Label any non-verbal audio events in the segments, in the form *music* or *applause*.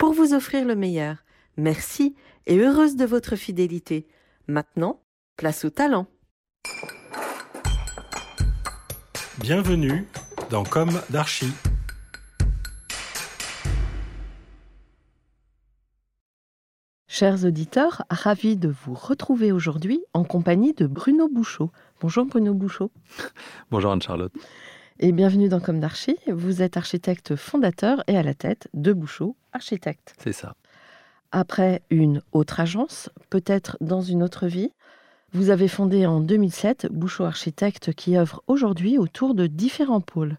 pour vous offrir le meilleur. Merci et heureuse de votre fidélité. Maintenant, place au talent. Bienvenue dans Comme d'Archie. Chers auditeurs, ravis de vous retrouver aujourd'hui en compagnie de Bruno Bouchot. Bonjour Bruno Bouchot. Bonjour Anne-Charlotte. Et bienvenue dans Comme d'Archie. Vous êtes architecte fondateur et à la tête de Bouchot Architecte. C'est ça. Après une autre agence, peut-être dans une autre vie, vous avez fondé en 2007 Bouchot Architecte qui œuvre aujourd'hui autour de différents pôles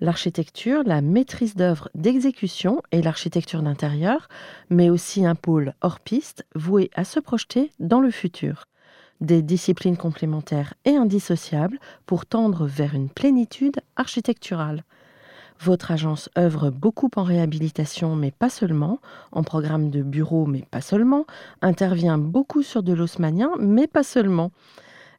l'architecture, la maîtrise d'œuvre d'exécution et l'architecture d'intérieur, mais aussi un pôle hors piste voué à se projeter dans le futur. Des disciplines complémentaires et indissociables pour tendre vers une plénitude architecturale. Votre agence œuvre beaucoup en réhabilitation, mais pas seulement, en programme de bureau, mais pas seulement, intervient beaucoup sur de l'osmanien, mais pas seulement.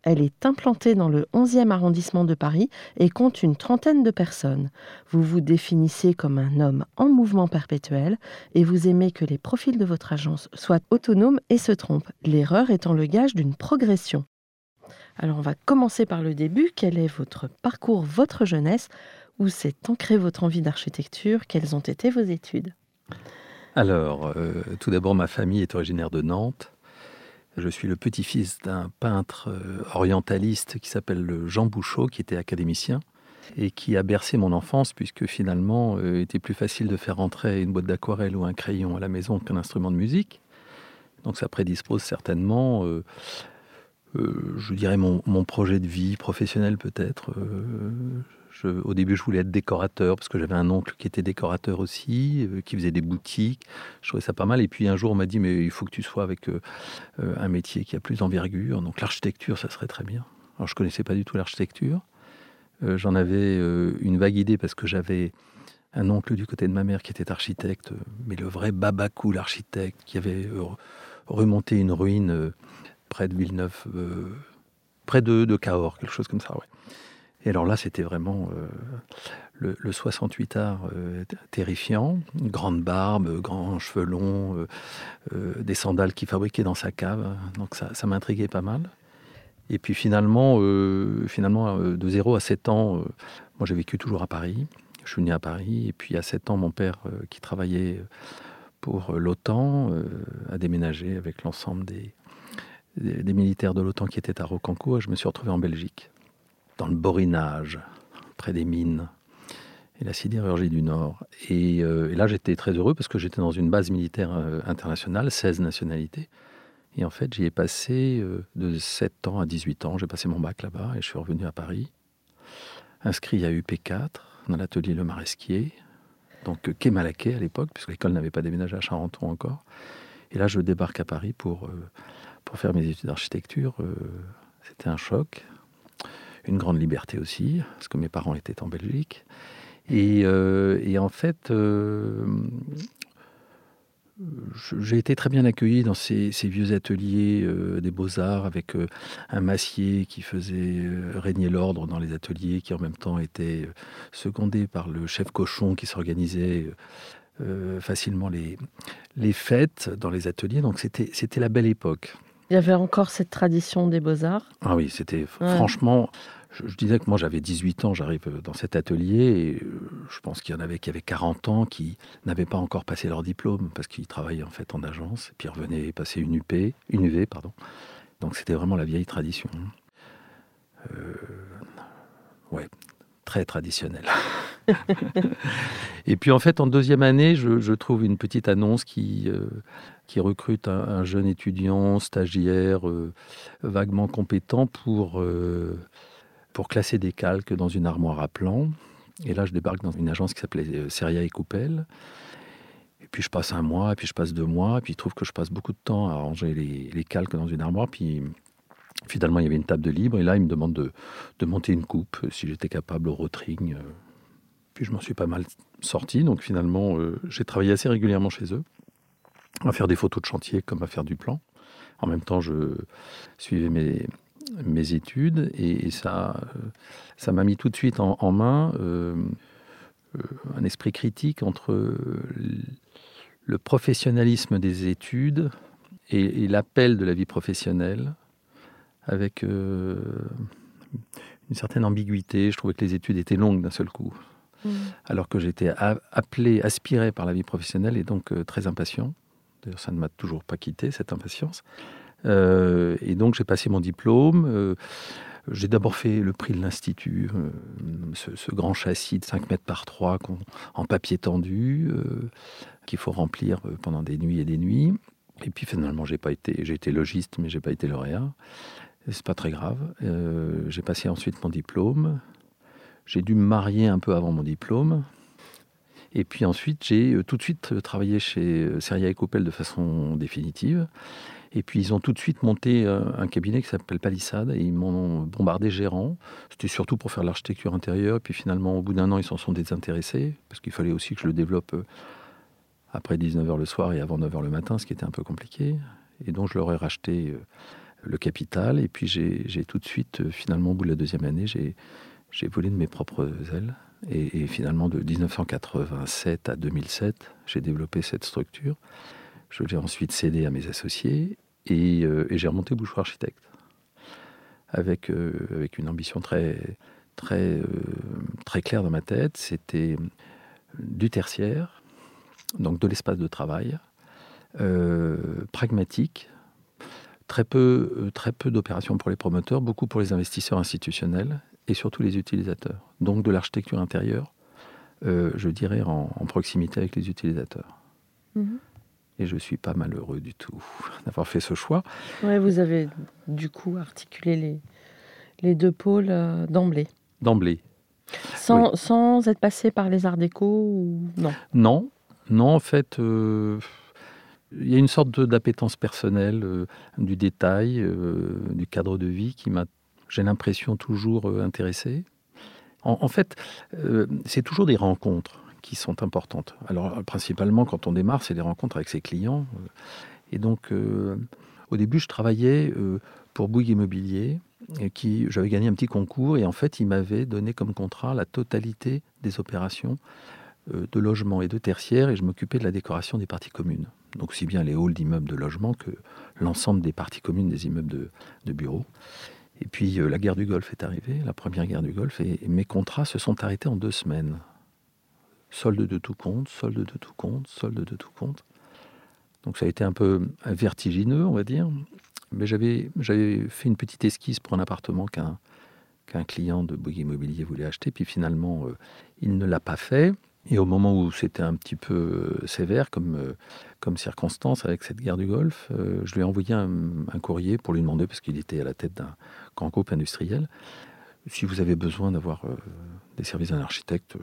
Elle est implantée dans le 11e arrondissement de Paris et compte une trentaine de personnes. Vous vous définissez comme un homme en mouvement perpétuel et vous aimez que les profils de votre agence soient autonomes et se trompent, l'erreur étant le gage d'une progression. Alors on va commencer par le début. Quel est votre parcours, votre jeunesse? Où s'est ancrée votre envie d'architecture? Quelles ont été vos études? Alors, euh, tout d'abord, ma famille est originaire de Nantes. Je suis le petit-fils d'un peintre euh, orientaliste qui s'appelle Jean Bouchot, qui était académicien et qui a bercé mon enfance, puisque finalement, il euh, était plus facile de faire rentrer une boîte d'aquarelle ou un crayon à la maison qu'un instrument de musique. Donc ça prédispose certainement, euh, je dirais, mon, projet de vie professionnel peut-être au début, je voulais être décorateur parce que j'avais un oncle qui était décorateur aussi, euh, qui faisait des boutiques. Je trouvais ça pas mal. Et puis un jour, on m'a dit mais il faut que tu sois avec euh, euh, un métier qui a plus d'envergure. Donc l'architecture, ça serait très bien. Alors je connaissais pas du tout l'architecture. J'en avais une vague idée parce que j'avais un oncle du côté de ma mère qui était architecte, mais le vrai Babakou, l'architecte, qui avait remonté une ruine près de Villeneuve, près de, Cahors, quelque chose comme ça. Et alors là, c'était vraiment euh, le, 68 art euh, terrifiant. grande barbe, grands cheveux longs, euh, des sandales qu'il fabriquait dans sa cave. Donc ça, ça m'intriguait pas mal. Et puis finalement, finalement de 0 à 7 ans, moi j'ai vécu toujours à Paris. Je suis né à Paris. Et puis à 7 ans, mon père, qui travaillait pour l'OTAN, a déménagé avec l'ensemble des, des, militaires de l'OTAN qui étaient à Rocancourt. Et je me suis retrouvé en Belgique dans le Borinage, près des mines et la sidérurgie du Nord. Euh, et, là, j'étais très heureux parce que j'étais dans une base militaire euh, internationale, 16 nationalités. Et en fait, j'y ai passé euh, de 7 ans à 18 ans. J'ai passé mon bac là-bas et je suis revenu à Paris, inscrit à UP4, dans l'atelier Le Maresquier, donc quai Malaquais à l'époque, puisque l'école n'avait pas déménagé à Charenton encore. Et là, je débarque à Paris pour, pour faire mes études d'architecture. C'était un choc une grande liberté aussi, parce que mes parents étaient en Belgique. Et, euh, en fait, euh, j'ai été très bien accueilli dans ces, vieux ateliers euh, des beaux-arts avec un massier qui faisait régner l'ordre dans les ateliers, qui en même temps était secondé par le chef cochon qui s'organisait facilement les, les fêtes dans les ateliers. Donc c'était la belle époque. Il y avait encore cette tradition des beaux-arts? Ah oui, c'était franchement, je, disais que moi j'avais 18 ans, j'arrive dans cet atelier et euh, je pense qu'il y en avait qui avaient 40 ans qui n'avaient pas encore passé leur diplôme parce qu'ils travaillaient en fait en agence et puis revenaient passer une UP, une UV pardon. Donc c'était vraiment la vieille tradition. Euh, ouais, très traditionnelle. *laughs* et puis en fait en deuxième année, je, trouve une petite annonce euh, qui recrute un, jeune étudiant stagiaire vaguement compétent pour pour classer des calques dans une armoire à plan. Et là, je débarque dans une agence qui s'appelait euh, Seria et Coupel. Et puis je passe un mois, et puis je passe deux mois, et puis il trouve que je passe beaucoup de temps à ranger les, calques dans une armoire. Puis finalement, il y avait une table de libre, et là, il me demande de, monter une coupe, si j'étais capable au rotring. Puis je m'en suis pas mal sorti, donc finalement, j'ai travaillé assez régulièrement chez eux, à faire des photos de chantier comme à faire du plan. En même temps, je suivais mes, mes études et, ça ça m'a mis tout de suite en, main euh, euh, un esprit critique entre le professionnalisme des études et, l'appel de la vie professionnelle avec euh, une certaine ambiguïté. Je trouvais que les études étaient longues d'un seul coup. Mmh. Alors que j'étais appelé, aspiré par la vie professionnelle et donc très impatient. D'ailleurs, ça ne m'a toujours pas quitté, cette impatience. Euh, et donc, j'ai passé mon diplôme. Euh, j'ai d'abord fait le prix de l'Institut, euh, ce, grand châssis de 5 mètres par 3 en papier tendu, qu'il faut remplir pendant des nuits et des nuits. Et puis finalement, j'ai été, été logiste, mais j'ai pas été lauréat. C'est pas très grave. j'ai passé ensuite mon diplôme. J'ai dû me marier un peu avant mon diplôme. Et puis ensuite, j'ai tout de suite travaillé chez Seria et Coppel de façon définitive. Et puis ils ont tout de suite monté un cabinet qui s'appelle Palissade et ils m'ont bombardé gérant. C'était surtout pour faire l'architecture intérieure. Et puis finalement, au bout d'un an, ils s'en sont désintéressés parce qu'il fallait aussi que je le développe après 19h le soir et avant 9h le matin, ce qui était un peu compliqué. Et donc je leur ai racheté le capital. Et puis j'ai tout de suite, finalement, au bout de la deuxième année, j'ai volé de mes propres ailes. Et, finalement, de 1987 à 2007, j'ai développé cette structure. Je l'ai ensuite cédé à mes associés et, euh, j'ai remonté Bouchoir Architecte avec, euh, avec une ambition très, très, euh, très claire dans ma tête. C'était du tertiaire, donc de l'espace de travail, pragmatique, très peu, très peu d'opérations pour les promoteurs, beaucoup pour les investisseurs institutionnels et surtout les utilisateurs. Donc de l'architecture intérieure, je dirais en, proximité avec les utilisateurs. Mhm. Et je ne suis pas malheureux du tout *laughs* d'avoir fait ce choix. Ouais, vous avez du coup articulé les, les deux pôles euh, d'emblée. D'emblée. Sans, sans, être passé par les arts déco ou non? Non, non, en fait, euh, il y a une sorte d'appétence personnelle, du détail, du cadre de vie qui m'a j'ai l'impression, toujours euh, intéressé. En, fait, euh, c'est toujours des rencontres qui sont importantes. Alors, principalement, quand on démarre, c'est des rencontres avec ses clients. Et donc, euh, au début, je travaillais pour Bouygues Immobilier, et qui, j'avais gagné un petit concours, et en fait, il m'avait donné comme contrat la totalité des opérations de logement et de tertiaire, et je m'occupais de la décoration des parties communes. Donc, aussi bien les halls d'immeubles de logement que l'ensemble des parties communes des immeubles de, bureaux. Et puis euh, la guerre du Golfe est arrivée, la première guerre du Golfe, et, mes contrats se sont arrêtés en deux semaines. Solde de tout compte, solde de tout compte, solde de tout compte. Donc ça a été un peu vertigineux, on va dire. Mais j'avais, fait une petite esquisse pour un appartement qu'un, client de Bouygues Immobilier voulait acheter. Puis finalement, euh, il ne l'a pas fait. Et au moment où c'était un petit peu euh, sévère comme, euh, comme circonstance avec cette guerre du Golfe, je lui ai envoyé un, courrier pour lui demander, parce qu'il était à la tête d'un grand groupe industriel, si vous avez besoin d'avoir des services d'un architecte,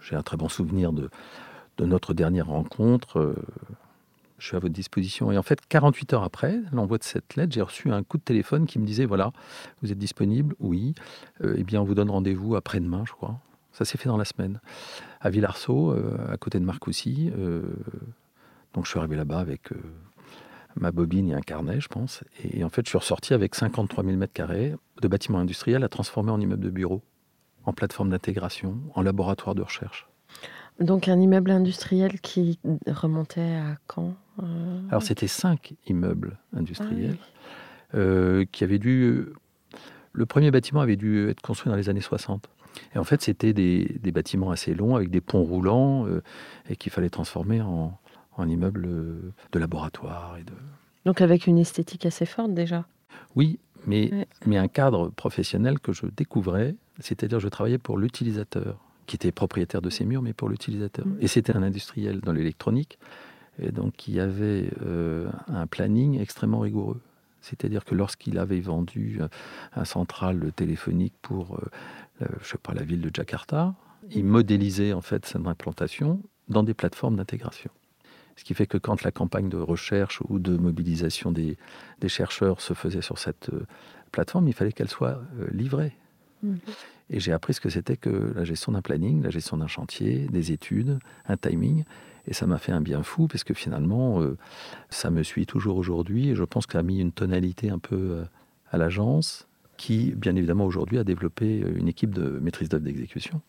j'ai un très bon souvenir de, notre dernière rencontre. je suis à votre disposition. Et en fait, 48 heures après l'envoi de cette lettre, j'ai reçu un coup de téléphone qui me disait, voilà, vous êtes disponible? Oui. eh bien, on vous donne rendez-vous après-demain, je crois. Ça s'est fait dans la semaine. À Villarceau, euh, à côté de Marcoussis. Euh, donc je suis arrivé là-bas avec euh, ma bobine et un carnet, je pense. Et en fait, je suis ressorti avec 53 000 m2 de bâtiments industriels à transformer en immeuble de bureau, en plateforme d'intégration, en laboratoire de recherche. Donc un immeuble industriel qui remontait à quand Alors c'était cinq immeubles industriels ah qui avaient dû... Le premier bâtiment avait dû être construit dans les années 60. Et en fait, c'était des, bâtiments assez longs avec des ponts roulants euh, et qu'il fallait transformer en, en immeubles de laboratoire. Et de... Donc avec une esthétique assez forte déjà Oui, mais, mais un cadre professionnel que je découvrais, c'est-à-dire je travaillais pour l'utilisateur, qui était propriétaire de ces murs, mais pour l'utilisateur. Mm. Et c'était un industriel dans l'électronique, et donc il y avait euh, un planning extrêmement rigoureux. C'est-à-dire que lorsqu'il avait vendu un central téléphonique pour euh, euh, je sais pas, la ville de Jakarta. Ils modélisaient en fait cette implantation dans des plateformes d'intégration. Ce qui fait que quand la campagne de recherche ou de mobilisation des, chercheurs se faisait sur cette euh, plateforme, il fallait qu'elle soit euh, livrée. Et j'ai appris ce que c'était que la gestion d'un planning, la gestion d'un chantier, des études, un timing. Et ça m'a fait un bien fou, parce que finalement, euh, ça me suit toujours aujourd'hui. Et je pense que a mis une tonalité un peu à l'agence, qui, bien évidemment, aujourd'hui a développé une équipe de maîtrise d'œuvre d'exécution.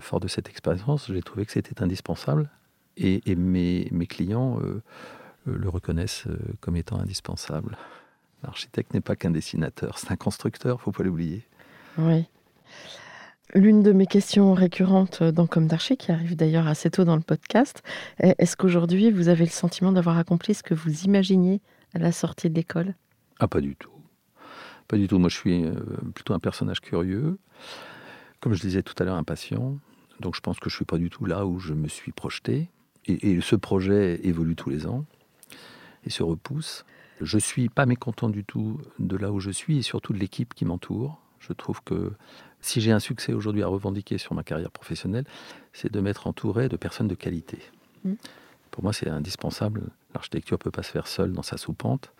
fort de cette expérience, j'ai trouvé que c'était indispensable et, mes, clients euh, euh, le reconnaissent euh, comme étant indispensable. L'architecte n'est pas qu'un dessinateur, c'est un constructeur, faut pas l'oublier. Oui. L'une de mes questions récurrentes dans Comme d'Archi, qui arrive d'ailleurs assez tôt dans le podcast, est est-ce qu'aujourd'hui vous avez le sentiment d'avoir accompli ce que vous imaginiez à la sortie de l'école? Ah, pas du tout. Pas du tout. Moi, je suis plutôt un personnage curieux. Comme je disais tout à l'heure, impatient. Donc, je pense que je ne suis pas du tout là où je me suis projeté et, ce projet évolue tous les ans et se repousse. Je suis pas mécontent du tout de là où je suis et surtout de l'équipe qui m'entoure. Je trouve que si j'ai un succès aujourd'hui à revendiquer sur ma carrière professionnelle, c'est de m'être entouré de personnes de qualité. Mmh. Pour moi, c'est indispensable. L'architecture ne peut pas se faire seule dans sa soupente.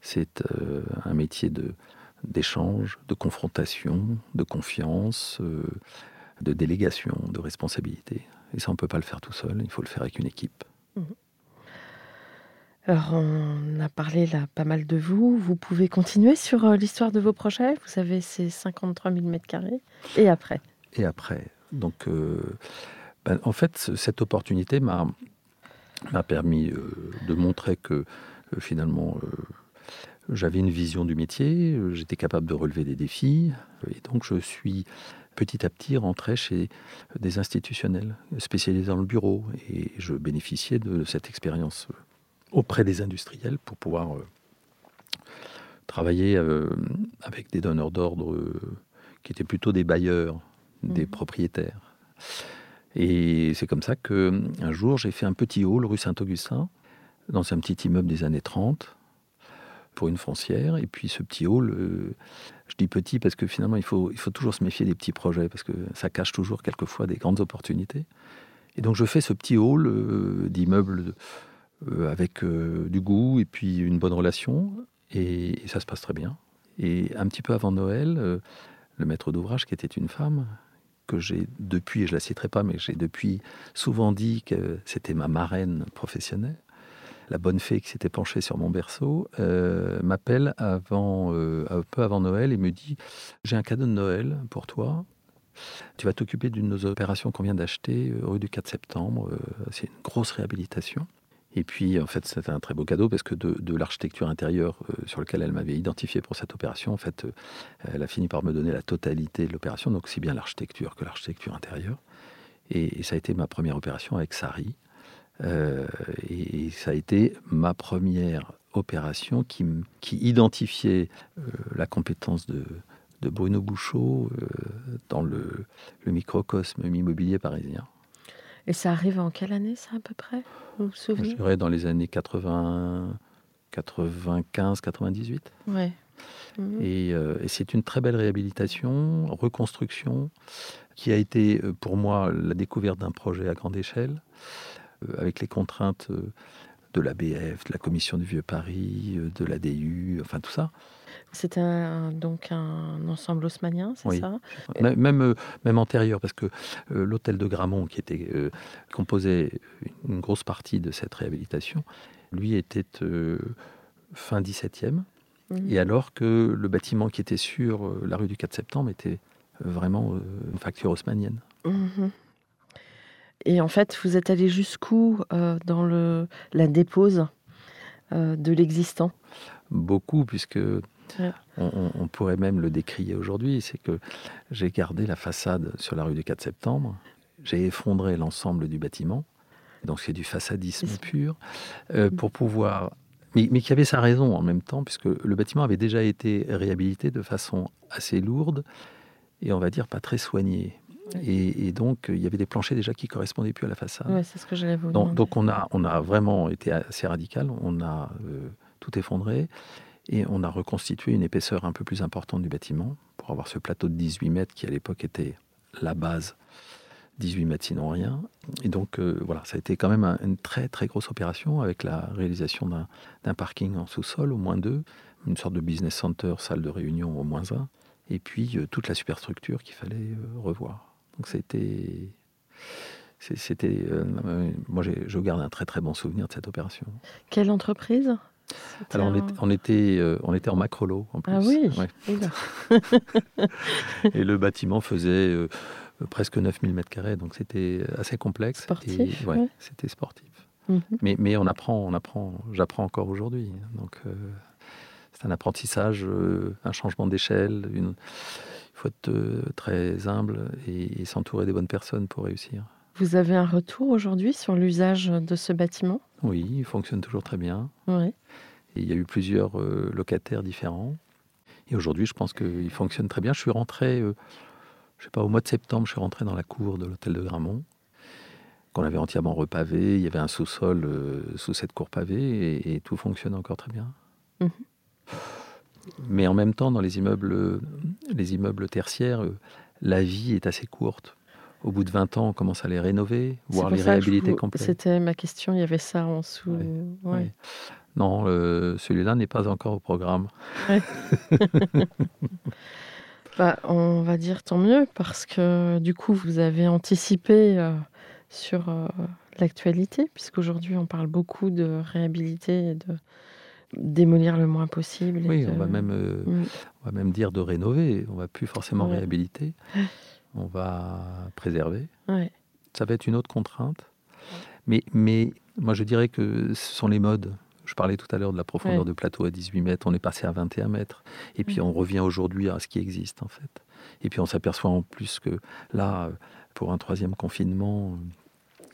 C'est euh, un métier de, d'échange, de confrontation, de confiance, euh, de délégation, de responsabilité. Et ça, on ne peut pas le faire tout seul, il faut le faire avec une équipe. Mhm. Alors, on a parlé là pas mal de vous. Vous pouvez continuer sur euh, l'histoire de vos projets. Vous avez ces 53 000 mètres carrés. Et après Et après. Donc, euh, ben, en fait, cette opportunité m'a permis euh, de montrer que finalement, j'avais une vision du métier, j'étais capable de relever des défis. Et donc, je suis petit à petit rentrer chez des institutionnels spécialisés dans le bureau. Et je bénéficiais de cette expérience auprès des industriels pour pouvoir euh, travailler euh, avec des donneurs d'ordre euh, qui étaient plutôt des bailleurs, des mmh. propriétaires. Et c'est comme ça que un jour j'ai fait un petit hall rue Saint-Augustin dans un petit immeuble des années 30 pour une foncière. Et puis ce petit hall, je dis petit parce que finalement, il faut, il faut toujours se méfier des petits projets, parce que ça cache toujours quelquefois des grandes opportunités. Et donc je fais ce petit hall euh, d'immeubles avec euh, du goût et puis une bonne relation, et, ça se passe très bien. Et un petit peu avant Noël, le maître d'ouvrage, qui était une femme, que j'ai depuis, et je la citerai pas, mais j'ai depuis souvent dit que c'était ma marraine professionnelle, la bonne fée qui s'était penchée sur mon berceau, euh, m'appelle avant, euh, un peu avant Noël et me dit J'ai un cadeau de Noël pour toi. Tu vas t'occuper d'une de nos opérations qu'on vient d'acheter euh, rue du 4 septembre. C'est une grosse réhabilitation. Et puis, en fait, c'était un très beau cadeau parce que de, l'architecture intérieure sur laquelle elle m'avait identifié pour cette opération, en fait, elle a fini par me donner la totalité de l'opération, donc aussi bien l'architecture que l'architecture intérieure. Et, ça a été ma première opération avec Sari. Euh, et, ça a été ma première opération qui, qui identifiait euh, la compétence de, Bruno Bouchot euh, dans le, le, microcosme immobilier parisien. Et ça arrive en quelle année, ça, à peu près? Vous vous souvenez? Je dirais dans les années 80, 95, 98. Ouais. Et, et c'est une très belle réhabilitation, reconstruction, qui a été pour moi la découverte d'un projet à grande échelle. Euh, avec les contraintes euh, de l'ABF, de la Commission du Vieux Paris, euh, de l'ADU, enfin tout ça. C'était donc un ensemble haussmanien, c'est ça? Même, même antérieur, parce que l'hôtel de Gramont, qui était composait une grosse partie de cette réhabilitation, lui était fin 17e, mhm. et alors que le bâtiment qui était sur la rue du 4 septembre était vraiment une facture haussmanienne. Mhm. Et en fait, vous êtes allé jusqu'où euh, dans le, la dépose euh, de l'existant? Beaucoup, puisque on, pourrait même le décrier aujourd'hui. C'est que j'ai gardé la façade sur la rue du 4 septembre, j'ai effondré l'ensemble du bâtiment, donc c'est du façadisme pur, euh, pour pouvoir mais, mais, qui avait sa raison en même temps, puisque le bâtiment avait déjà été réhabilité de façon assez lourde et on va dire pas très soignée. Et, donc, il y avait des planchers déjà qui correspondaient plus à la façade. Oui, c'est ce que j'allais vous donc, donc, on, a, on a vraiment été assez radical. On a euh, tout effondré et on a reconstitué une épaisseur un peu plus importante du bâtiment pour avoir ce plateau de 18 mètres qui, à l'époque, était la base 18 mètres sinon rien. Et donc euh, voilà, ça a été quand même un- une très très grosse opération avec la réalisation d'un- parking en sous-sol au moins deux, une sorte de business center, salle de réunion au moins un, et puis euh, toute la superstructure qu'il fallait euh, revoir. Donc c'était... C'était, euh, moi, je garde un très très bon souvenir de cette opération. Quelle entreprise? Alors on était, on était, euh, on était en macrolo en plus. Ah oui Ouais. *laughs* *laughs* Et le bâtiment faisait euh, presque 9000 mètres carrés, donc c'était assez complexe. Sportif, Et, ouais, ouais. C'était sportif. Mhm. Mais, mais on apprend, on apprend, j'apprends encore aujourd'hui. Donc euh, c'est un apprentissage, un changement d'échelle. Une... Il faut être très humble et, et s'entourer des bonnes personnes pour réussir. Vous avez un retour aujourd'hui sur l'usage de ce bâtiment? Oui, il fonctionne toujours très bien. Oui. Et il y a eu plusieurs euh, locataires différents. Et aujourd'hui, je pense qu'il fonctionne très bien. Je suis rentré, euh, je sais pas, au mois de septembre, je suis rentré dans la cour de l'hôtel de Gramont, qu'on avait entièrement repavé. Il y avait un sous-sol euh, sous cette cour pavée et, et tout fonctionne encore très bien. Mhm. Mais en même temps, dans les immeubles, les immeubles tertiaires, la vie est assez courte. Au bout de 20 ans, on commence à les rénover, voire les réhabiliter complètement. C'était ma question, il y avait ça en dessous. Ouais. Ouais. Ouais. Non, euh, celui-là n'est pas encore au programme. *laughs* *laughs* Bah, on va dire tant mieux parce que du coup vous avez anticipé euh, sur euh, l'actualité puisqu'aujourd'hui on parle beaucoup de réhabiliter et de démolir le moins possible. Oui, de- on va même, euh, Mm. on va même dire de rénover. On va plus forcément réhabiliter. On va préserver. Ouais. Ça va être une autre contrainte. Mais, mais moi, je dirais que ce sont les modes. Je parlais tout à l'heure de la profondeur Ouais. de plateau à 18 mètres. On est passé à 21 mètres. Et puis, on revient aujourd'hui à ce qui existe, en fait. Et puis, on s'aperçoit en plus que là, pour un troisième confinement,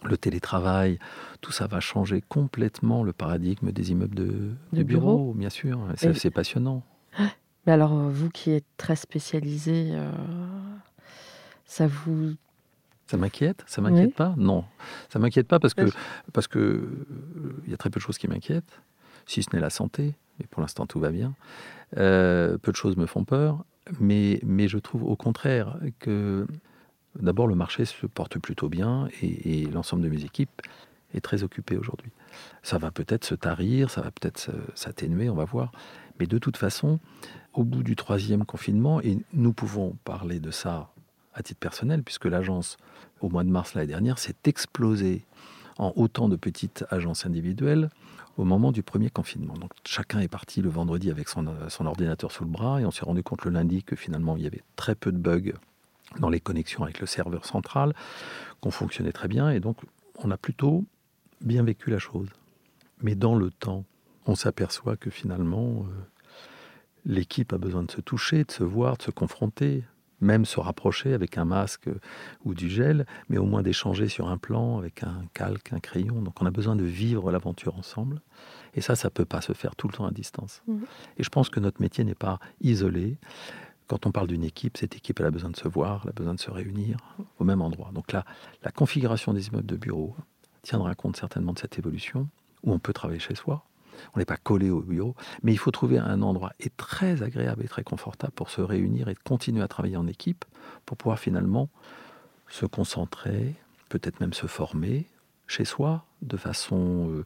le télétravail, tout ça va changer complètement le paradigme des immeubles de, De bureaux. bien sûr. C'est Et- passionnant. Mais alors vous qui êtes très spécialisé, euh, ça vous Ça m'inquiète Ça m'inquiète Oui. pas? Non, ça m'inquiète pas parce que parce que euh, il y a très peu de choses qui m'inquiètent, si ce n'est la santé. Mais pour l'instant, tout va bien. Euh, peu de choses me font peur, mais mais je trouve au contraire que d'abord le marché se porte plutôt bien et, et l'ensemble de mes équipes est très occupé aujourd'hui. Ça va peut-être se tarir, ça va peut-être s'atténuer, on va voir. Mais de toute façon, au bout du troisième confinement, et nous pouvons parler de ça à titre personnel, puisque l'agence, au mois de mars l'année dernière, s'est explosée en autant de petites agences individuelles au moment du premier confinement. Donc chacun est parti le vendredi avec son, euh, son ordinateur sous le bras et on s'est rendu compte le lundi que finalement il y avait très peu de bugs dans les connexions avec le serveur central, qu'on fonctionnait très bien et donc on a plutôt bien vécu la chose. Mais dans le temps, on s'aperçoit que finalement euh, l'équipe a besoin de se toucher, de se voir, de se confronter, même se rapprocher avec un masque ou du gel, mais au moins d'échanger sur un plan avec un calque, un crayon. Donc on a besoin de vivre l'aventure ensemble. Et ça, ça ne peut pas se faire tout le temps à distance. Mhm. Et je pense que notre métier n'est pas isolé. Quand on parle d'une équipe, cette équipe, elle a besoin de se voir, elle a besoin de se réunir au même endroit. Donc là, la configuration des immeubles de bureaux tiendra compte certainement de cette évolution, où on peut travailler chez soi. On n'est pas collé au bureau, mais il faut trouver un endroit et très agréable et très confortable pour se réunir et continuer à travailler en équipe, pour pouvoir finalement se concentrer, peut-être même se former chez soi, de façon euh,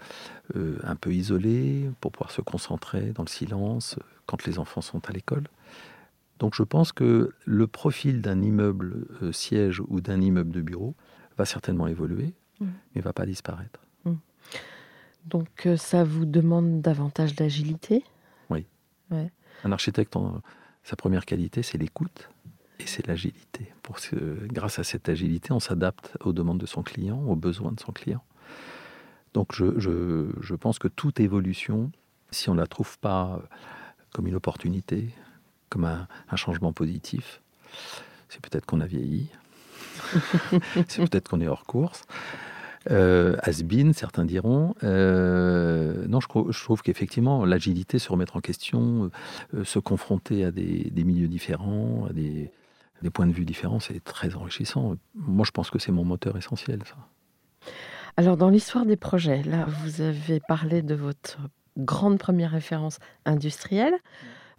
euh, un peu isolée, pour pouvoir se concentrer dans le silence euh, quand les enfants sont à l'école. Donc je pense que le profil d'un immeuble euh, siège ou d'un immeuble de bureau va certainement évoluer, Mhm. mais va pas disparaître. Donc euh, ça vous demande davantage d'agilité. Un architecte, en- sa première qualité, c'est l'écoute et c'est l'agilité. Pour ce- grâce à cette agilité, on s'adapte aux demandes de son client, aux besoins de son client. Donc je, je- je pense que toute évolution, si on ne la trouve pas comme une opportunité, comme un, un changement positif, c'est peut-être qu'on a vieilli, *laughs* c'est peut-être qu'on est hors course. Euh, has-been, certains diront. Euh, non, je, trouve qu'effectivement, l'agilité, se remettre en question, euh, se confronter à des, des milieux différents, à des, des points de vue différents, c'est très enrichissant. Moi, je pense que c'est mon moteur essentiel, ça. Alors dans l'histoire des projets, là vous avez parlé de votre grande première référence industrielle,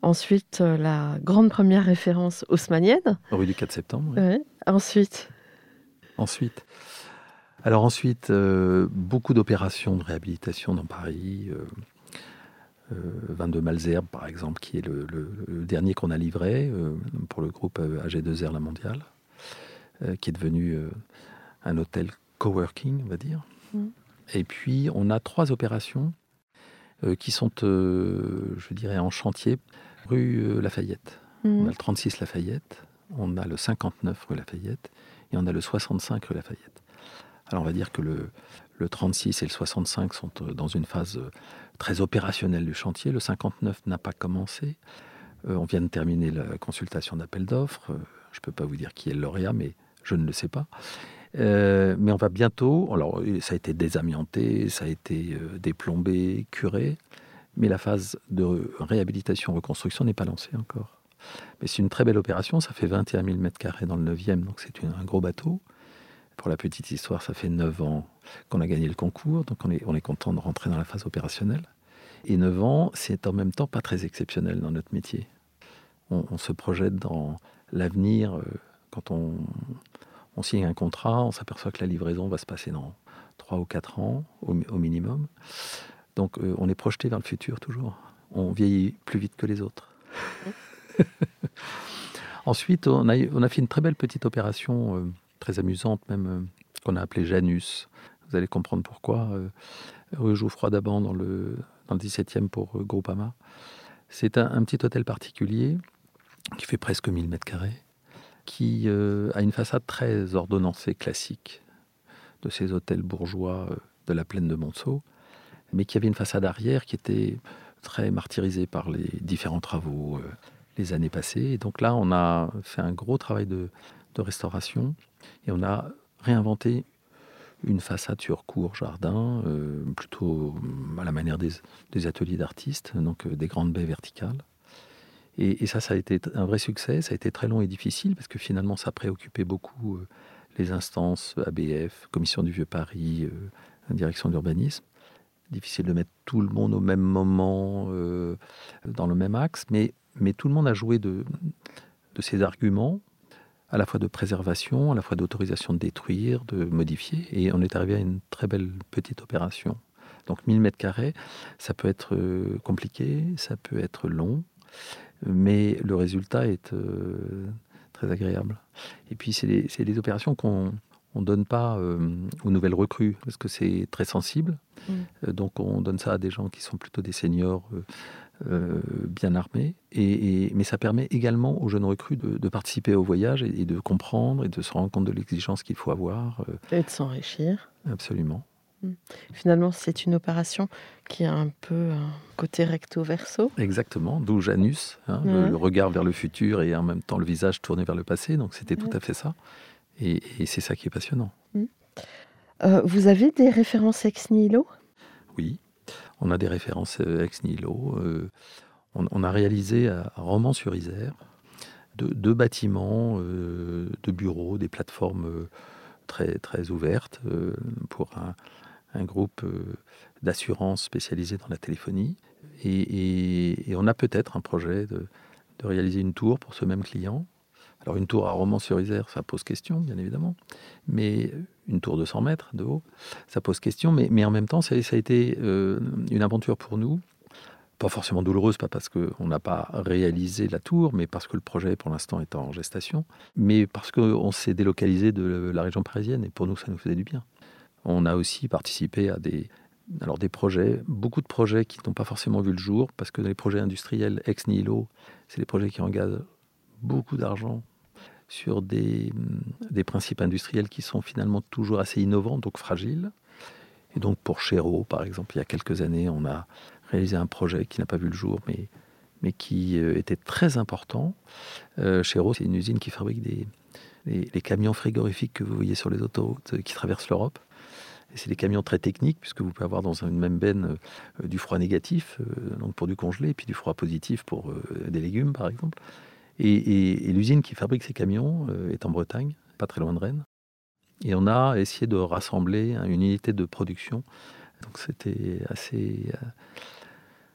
ensuite euh, la grande première référence haussmannienne, Rue du 4 septembre. oui. Ouais. ensuite? Ensuite. Alors ensuite, euh, beaucoup d'opérations de réhabilitation dans Paris. 22 Malzerbe, par exemple, qui est le, dernier qu'on a livré pour le groupe AG2R La Mondiale, qui est devenu un hôtel coworking, on va dire. Mm. Et puis, on a trois opérations qui sont, je dirais, en chantier, rue Lafayette. On a le 36 Lafayette, on a le 59 rue Lafayette et on a le 65 rue Lafayette. Alors on va dire que le, 36 et le 65 sont euh, dans une phase euh, très opérationnelle du chantier. Le 59 n'a pas commencé. Euh, on vient de terminer la consultation d'appel d'offres. je ne peux pas vous dire qui est le lauréat, mais je ne le sais pas. mais on va bientôt. Alors, ça a été désamianté, ça a été déplombé, curé, mais la phase de réhabilitation-reconstruction n'est pas lancée encore. Mais c'est une très belle opération, ça fait 21 000 m2 dans le 9e, donc c'est un gros bateau. Pour la petite histoire, ça fait 9 ans qu'on a gagné le concours, donc on est, on est content de rentrer dans la phase opérationnelle. Et 9 ans, c'est en même temps pas très exceptionnel dans notre métier. On, se projette dans l'avenir. Euh, quand on, on, signe un contrat, on s'aperçoit que la livraison va se passer dans 3 ou 4 ans au, minimum. Donc euh, on est projeté vers le futur toujours. On vieillit plus vite que les autres. *laughs* Ensuite, on a, on a, fait une très belle petite opération, euh, très amusante même, euh, qu'on a appelée Janus. Vous allez comprendre pourquoi. Euh, rue Jouffroy d'Aban dans le, dans le 17e pour Groupama. C'est un, petit hôtel particulier qui fait presque 1000 mètres carrés, qui a une façade très ordonnancée, classique, de ces hôtels bourgeois de la plaine de Monceau, mais qui avait une façade arrière qui était très martyrisée par les différents travaux les années passées. Et donc là, on a fait un gros travail de, restauration et on a réinventé une façade sur cour jardin, euh, plutôt à la manière des, ateliers d'artistes, donc euh, des grandes baies verticales. Et, ça, ça a été un vrai succès. Ça a été très long et difficile parce que finalement, ça préoccupait beaucoup euh, les instances ABF, Commission du Vieux Paris, Direction d'urbanisme. Difficile de mettre tout le monde au même moment, dans le même axe, mais mais tout le monde a joué de, de ces arguments, à la fois de préservation, à la fois d'autorisation de détruire, de modifier, et on est arrivé à une très belle petite opération. Donc 1000 mètres carrés, ça peut être euh, compliqué, ça peut être long, mais le résultat est euh, très agréable. Et puis c'est des, opérations qu'on ne donne pas euh, aux nouvelles recrues, parce que c'est très sensible. Mmh. donc on donne ça à des gens qui sont plutôt des seniors euh, bien armés. Et, mais ça permet également aux jeunes recrues de, participer au voyage et, de comprendre et de se rendre compte de l'exigence qu'il faut avoir. Euh. Et de s'enrichir. Absolument. Hmm. Finalement, c'est une opération qui a un peu un côté recto-verso. Exactement, d'où Janus, hein, le, regard vers le futur et en même temps le visage tourné vers le passé. Donc c'était tout à fait ça. Et, c'est ça qui est passionnant. Hmm. Euh, vous avez des références ex nihilo? Oui. On a des références euh, ex nihilo. Euh, on, a réalisé à Romans-sur-Isère deux, bâtiments, euh, de bureaux, des plateformes très, très ouvertes pour un, groupe d'assurance spécialisé dans la téléphonie. Et, on a peut-être un projet de, réaliser une tour pour ce même client. Alors une tour à Romans-sur-Isère, ça pose question, bien évidemment, mais une tour de 100 mètres de haut, ça pose question, mais, mais en même temps, ça, a été euh, une aventure pour nous, pas forcément douloureuse, pas parce qu'on n'a pas réalisé la tour, mais parce que le projet pour l'instant est en gestation, mais parce qu'on s'est délocalisé de la région parisienne, et pour nous, ça nous faisait du bien. On a aussi participé à des, alors des projets, beaucoup de projets qui n'ont pas forcément vu le jour, parce que les projets industriels ex nihilo, c'est des projets qui engagent beaucoup d'argent sur des, des, principes industriels qui sont finalement toujours assez innovants, donc fragiles. Et donc pour Chéreau, par exemple, il y a quelques années, on a réalisé un projet qui n'a pas vu le jour, mais, mais qui euh, était très important. Euh, c'est une usine qui fabrique des, les, camions frigorifiques que vous voyez sur les autoroutes euh, qui traversent l'Europe. Et c'est des camions très techniques, puisque vous pouvez avoir dans une même benne du froid négatif, donc pour du congelé, et puis du froid positif pour des légumes, par exemple. Et, l'usine qui fabrique ces camions euh, est en Bretagne, pas très loin de Rennes. Et on a essayé de rassembler une unité de production. Donc c'était assez, euh,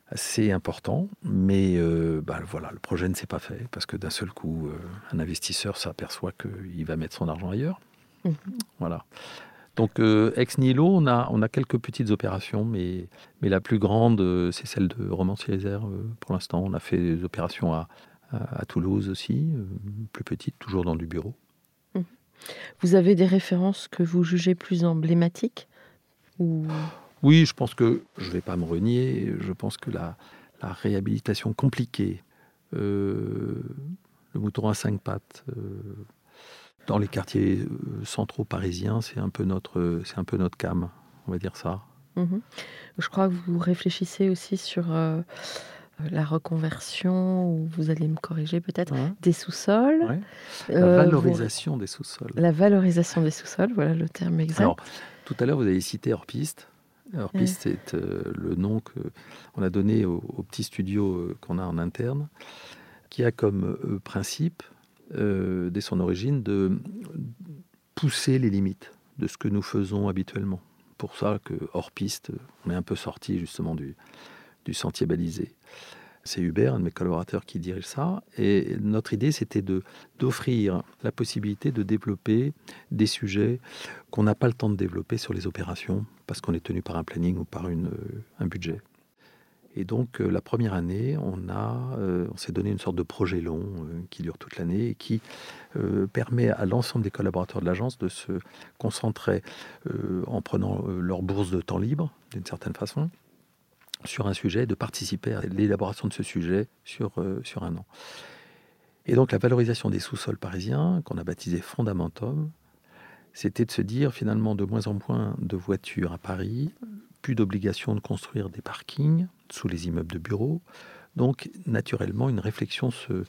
assez important. Mais euh, bah, voilà, le projet ne s'est pas fait parce que d'un seul coup, un investisseur s'aperçoit qu'il va mettre son argent ailleurs. Mhm. Voilà. Donc euh, ex nihilo, on a, on a quelques petites opérations, mais, mais la plus grande, euh, c'est celle de Romancier-les-Airs pour l'instant. On a fait des opérations à, à, Toulouse aussi, plus petites, toujours dans du bureau. Mhm. Vous avez des références que vous jugez plus emblématiques ou... Oui, je pense que, je ne vais pas me renier, je pense que la, la réhabilitation compliquée, le mouton à cinq pattes, dans les quartiers euh, centraux parisiens, c'est un peu notre, c'est un peu notre cam, on va dire ça. Mhm. Je crois que vous réfléchissez aussi sur euh, la reconversion, ou vous allez me corriger peut-être, des sous-sols. La euh, valorisation des sous-sols. La valorisation des sous-sols, voilà le terme exact. Alors, tout à l'heure, vous avez cité Orpiste. Orpiste, c'est le nom qu'on a donné au, au petit studio qu'on a en interne, qui a comme principe euh, dès son origine, de pousser les limites de ce que nous faisons habituellement. Pour ça que hors piste, on est un peu sorti justement du, du sentier balisé. C'est Hubert, un de mes collaborateurs, qui dirige ça. Et notre idée, c'était d'offrir la possibilité de développer des sujets qu'on n'a pas le temps de développer sur les opérations, parce qu'on est tenu par un planning ou par une, un budget. Et donc euh, la première année, euh, on s'est donné une sorte de projet long euh, qui dure toute l'année et qui permet à l'ensemble des collaborateurs de l'agence de se concentrer en prenant leur bourse de temps libre, d'une certaine façon, sur un sujet, de participer à l'élaboration de ce sujet sur, sur un an. Et donc la valorisation des sous-sols parisiens, qu'on a baptisé Fondamentum, c'était de se dire finalement de moins en moins de voitures à Paris, plus d'obligation de construire des parkings sous les immeubles de bureaux. Donc, naturellement, une réflexion se,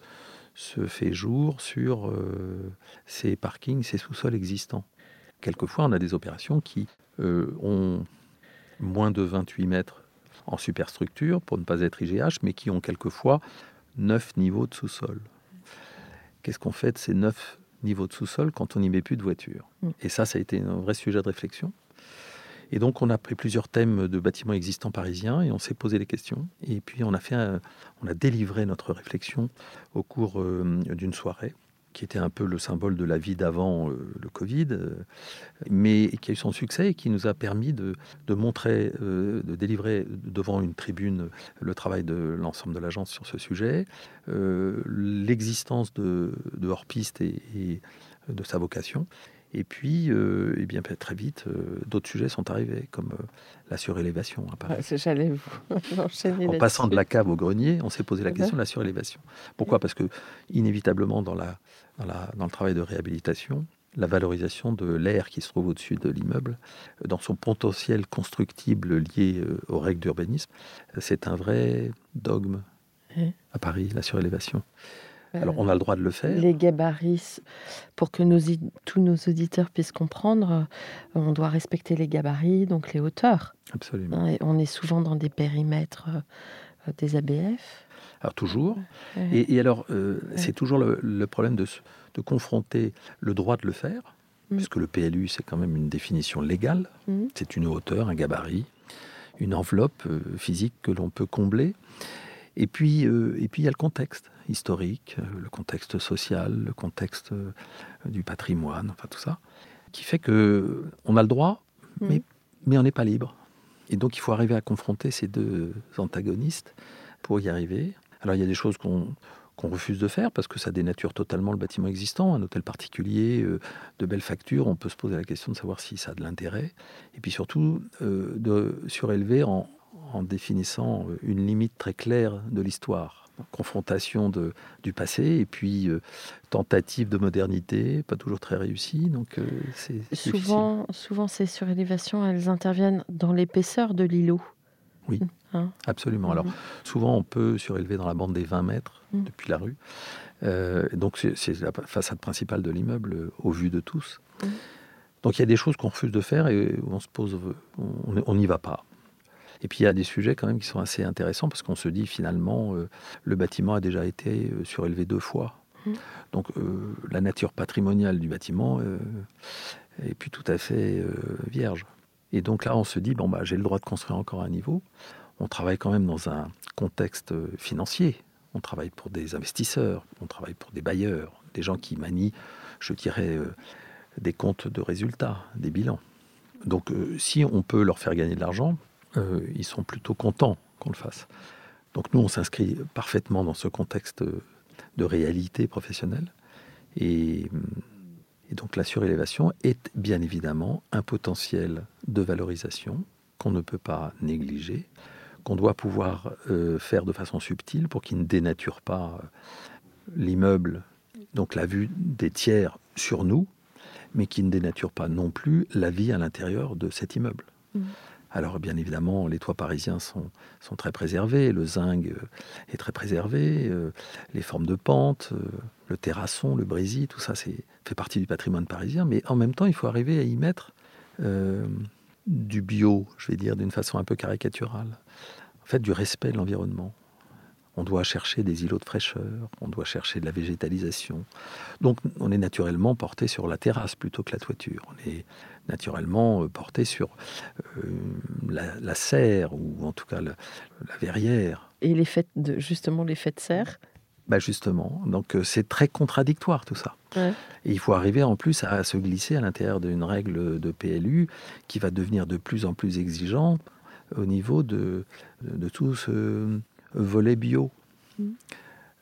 se fait jour sur euh, ces parkings, ces sous-sols existants. Quelquefois, on a des opérations qui euh, ont moins de 28 mètres en superstructure, pour ne pas être IGH, mais qui ont quelquefois 9 niveaux de sous-sol. Qu'est-ce qu'on fait de ces 9 niveaux de sous-sol quand on n'y met plus de voitures mm. Et ça, ça a été un vrai sujet de réflexion. Et donc, on a pris plusieurs thèmes de bâtiments existants parisiens et on s'est posé les questions. Et puis, on a, fait on a délivré notre réflexion au cours euh, d'une soirée qui était un peu le symbole de la vie d'avant euh, le Covid, euh, mais qui a eu son succès et qui nous a permis de, montrer, de délivrer devant une tribune le travail de l'ensemble de l'agence sur ce sujet, l'existence de, de hors-piste et, de sa vocation, et puis, euh, eh bien, très vite, euh, d'autres sujets sont arrivés, comme euh, la surélévation. J'allais vous *laughs* enchaîner. En passant de la cave au grenier, on s'est posé la question de la surélévation. Pourquoi? Parce que, inévitablement, dans, la, dans, la, dans le travail de réhabilitation, la valorisation de l'air qui se trouve au-dessus de l'immeuble, dans son potentiel constructible lié aux règles d'urbanisme, c'est un vrai dogme à Paris, la surélévation. Alors on a le droit de le faire. Les gabarits, pour que tous nos auditeurs puissent comprendre, euh, on doit respecter les gabarits, donc les hauteurs. Absolument. Hein, on est souvent dans des périmètres euh, des ABF. Alors toujours. Et, alors, euh, c'est toujours le, problème de, de, confronter le droit de le faire, mm. puisque le PLU, c'est quand même une définition légale. Mm. C'est une hauteur, un gabarit, une enveloppe physique que l'on peut combler. Et puis, et puis, il y a le contexte historique, euh, le contexte social, le contexte euh, du patrimoine, enfin tout ça, qui fait que on a le droit, mmh. mais, mais on n'est pas libre. Et donc il faut arriver à confronter ces deux antagonistes pour y arriver. Alors il y a des choses qu'on refuse de faire parce que ça dénature totalement le bâtiment existant. Un hôtel particulier, euh, de belles factures, on peut se poser la question de savoir si ça a de l'intérêt. Et puis surtout, de surélever en, en définissant une limite très claire de l'histoire confrontation de, du passé et puis euh, tentative de modernité, pas toujours très réussie. Donc euh, c'est souvent, souvent ces surélévations, elles interviennent dans l'épaisseur de l'îlot. Oui, hein absolument. Alors mhm. souvent on peut surélever dans la bande des 20 mètres mhm. depuis la rue. Euh, donc c'est la façade principale de l'immeuble au vu de tous. Mhm. Donc il y a des choses qu'on refuse de faire et on se pose, on n'y va pas. Et puis il y a des sujets quand même qui sont assez intéressants parce qu'on se dit finalement euh, le bâtiment a déjà été euh, surélevé deux fois. Mmh. Donc euh, la nature patrimoniale du bâtiment est plus tout à fait vierge. Et donc là on se dit bon bah j'ai le droit de construire encore un niveau. On travaille quand même dans un contexte financier. On travaille pour des investisseurs, on travaille pour des bailleurs, des gens qui manient, je dirais, des comptes de résultats, des bilans. Donc si on peut leur faire gagner de l'argent, ils sont plutôt contents qu'on le fasse. Donc nous, on s'inscrit parfaitement dans ce contexte de réalité professionnelle. Et, et donc la surélévation est bien évidemment un potentiel de valorisation qu'on ne peut pas négliger, qu'on doit pouvoir euh, faire de façon subtile pour qu'il ne dénature pas euh, l'immeuble, donc la vue des tiers sur nous, mais qui ne dénature pas non plus la vie à l'intérieur de cet immeuble. Mmh. Alors bien évidemment, les toits parisiens sont, très préservés, le zinc euh, est très préservé, les formes de pente, le terrasson, le brésil, tout ça fait partie du patrimoine parisien, mais en même temps il faut arriver à y mettre du bio, je vais dire d'une façon un peu caricaturale, en fait du respect de l'environnement. On doit chercher des îlots de fraîcheur, on doit chercher de la végétalisation. Donc on est naturellement porté sur la terrasse plutôt que la toiture. On est naturellement euh, porté sur euh, la, serre ou en tout cas la, verrière. Et les fêtes de, justement les fêtes serre bah justement, donc euh, c'est très contradictoire tout ça. Et il faut arriver en plus à se glisser à l'intérieur d'une règle de PLU qui va devenir de plus en plus exigeante au niveau de, de, tout ce volet bio. Mm.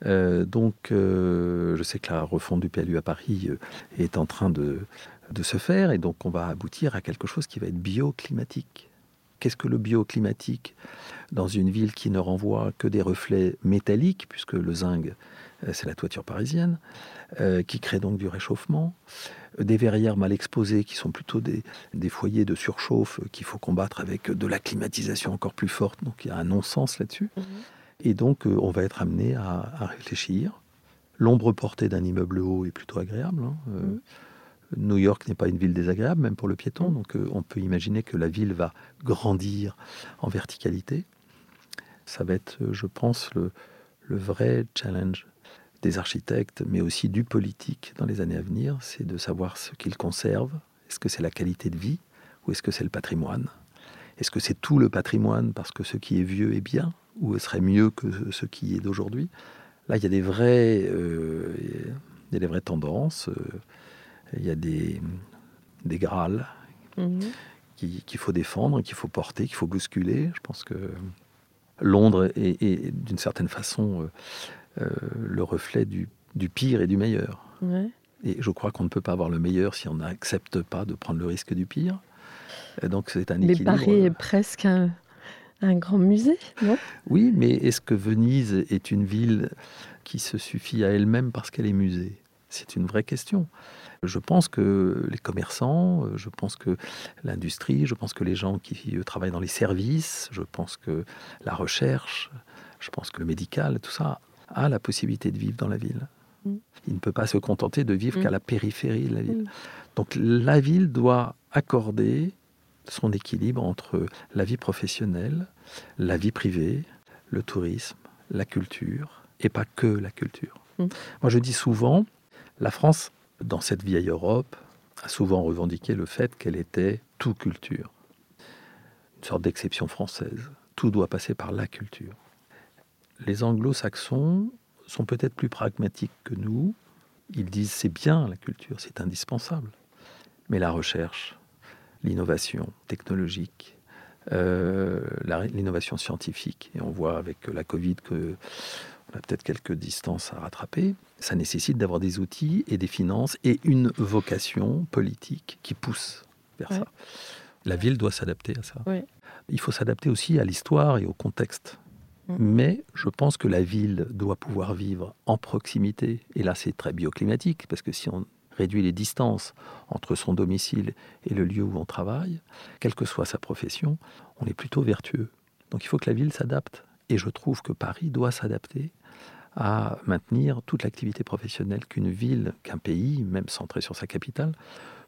Euh, donc, euh, je sais que la refonte du PLU à Paris est en train de, de se faire et donc on va aboutir à quelque chose qui va être bioclimatique. Qu'est-ce que le bioclimatique dans une ville qui ne renvoie que des reflets métalliques, puisque le zinc, euh, c'est la toiture parisienne, euh, qui crée donc du réchauffement, des verrières mal exposées qui sont plutôt des, foyers de surchauffe qu'il faut combattre avec de la climatisation encore plus forte, donc il y a un non-sens là-dessus. Mhm. Et donc euh, on va être amené à, réfléchir. L'ombre portée d'un immeuble haut est plutôt agréable. Hein, mhm. New York n'est pas une ville désagréable, même pour le piéton, mm. donc euh, on peut imaginer que la ville va grandir en verticalité. Ça va être, euh, je pense, le, vrai challenge des architectes, mais aussi du politique dans les années à venir, c'est de savoir ce qu'ils conservent. Est-ce que c'est la qualité de vie ou est-ce que c'est le patrimoine? Est-ce que c'est tout le patrimoine parce que ce qui est vieux est bien ou serait mieux que ce qui est d'aujourd'hui? Là, il y a des vraies, euh, il y a des vraies tendances il y a des, des grâles mhm. qu'il faut défendre, qu'il faut porter, qu'il faut bousculer. Je pense que Londres est, d'une certaine façon euh, euh, le reflet du, du, pire et du meilleur. Et je crois qu'on ne peut pas avoir le meilleur si on n'accepte pas de prendre le risque du pire. Donc c'est un équilibre. Mais Paris est presque un, un grand musée, non? Oui, mais est-ce que Venise est une ville qui se suffit à elle-même parce qu'elle est musée? C'est une vraie question. Je pense que les commerçants, euh, je pense que l'industrie, je pense que les gens qui euh, travaillent dans les services, je pense que la recherche, je pense que le médical, tout ça a la possibilité de vivre dans la ville. Mm. Il ne peut pas se contenter de vivre qu'à mm. la périphérie de la ville. Mm. Donc la ville doit accorder son équilibre entre la vie professionnelle, la vie privée, le tourisme, la culture, et pas que la culture. Moi je dis souvent, la France dans cette vieille Europe, a souvent revendiqué le fait qu'elle était tout culture. Une sorte d'exception française. Tout doit passer par la culture. Les anglo-saxons sont peut-être plus pragmatiques que nous. Ils disent c'est bien la culture, c'est indispensable. Mais la recherche, l'innovation technologique, euh, l'innovation scientifique, et on voit avec la Covid que on a peut-être quelques distances à rattraper. Ça nécessite d'avoir des outils et des finances et une vocation politique qui pousse vers ça. La ville doit s'adapter à ça. Il faut s'adapter aussi à l'histoire et au contexte. Mm. Mais je pense que la ville doit pouvoir vivre en proximité. Et là, c'est très bioclimatique, parce que si on réduit les distances entre son domicile et le lieu où on travaille, quelle que soit sa profession, on est plutôt vertueux. Donc il faut que la ville s'adapte. Et je trouve que Paris doit s'adapter à maintenir toute l'activité professionnelle qu'une ville, qu'un pays, même centré sur sa capitale,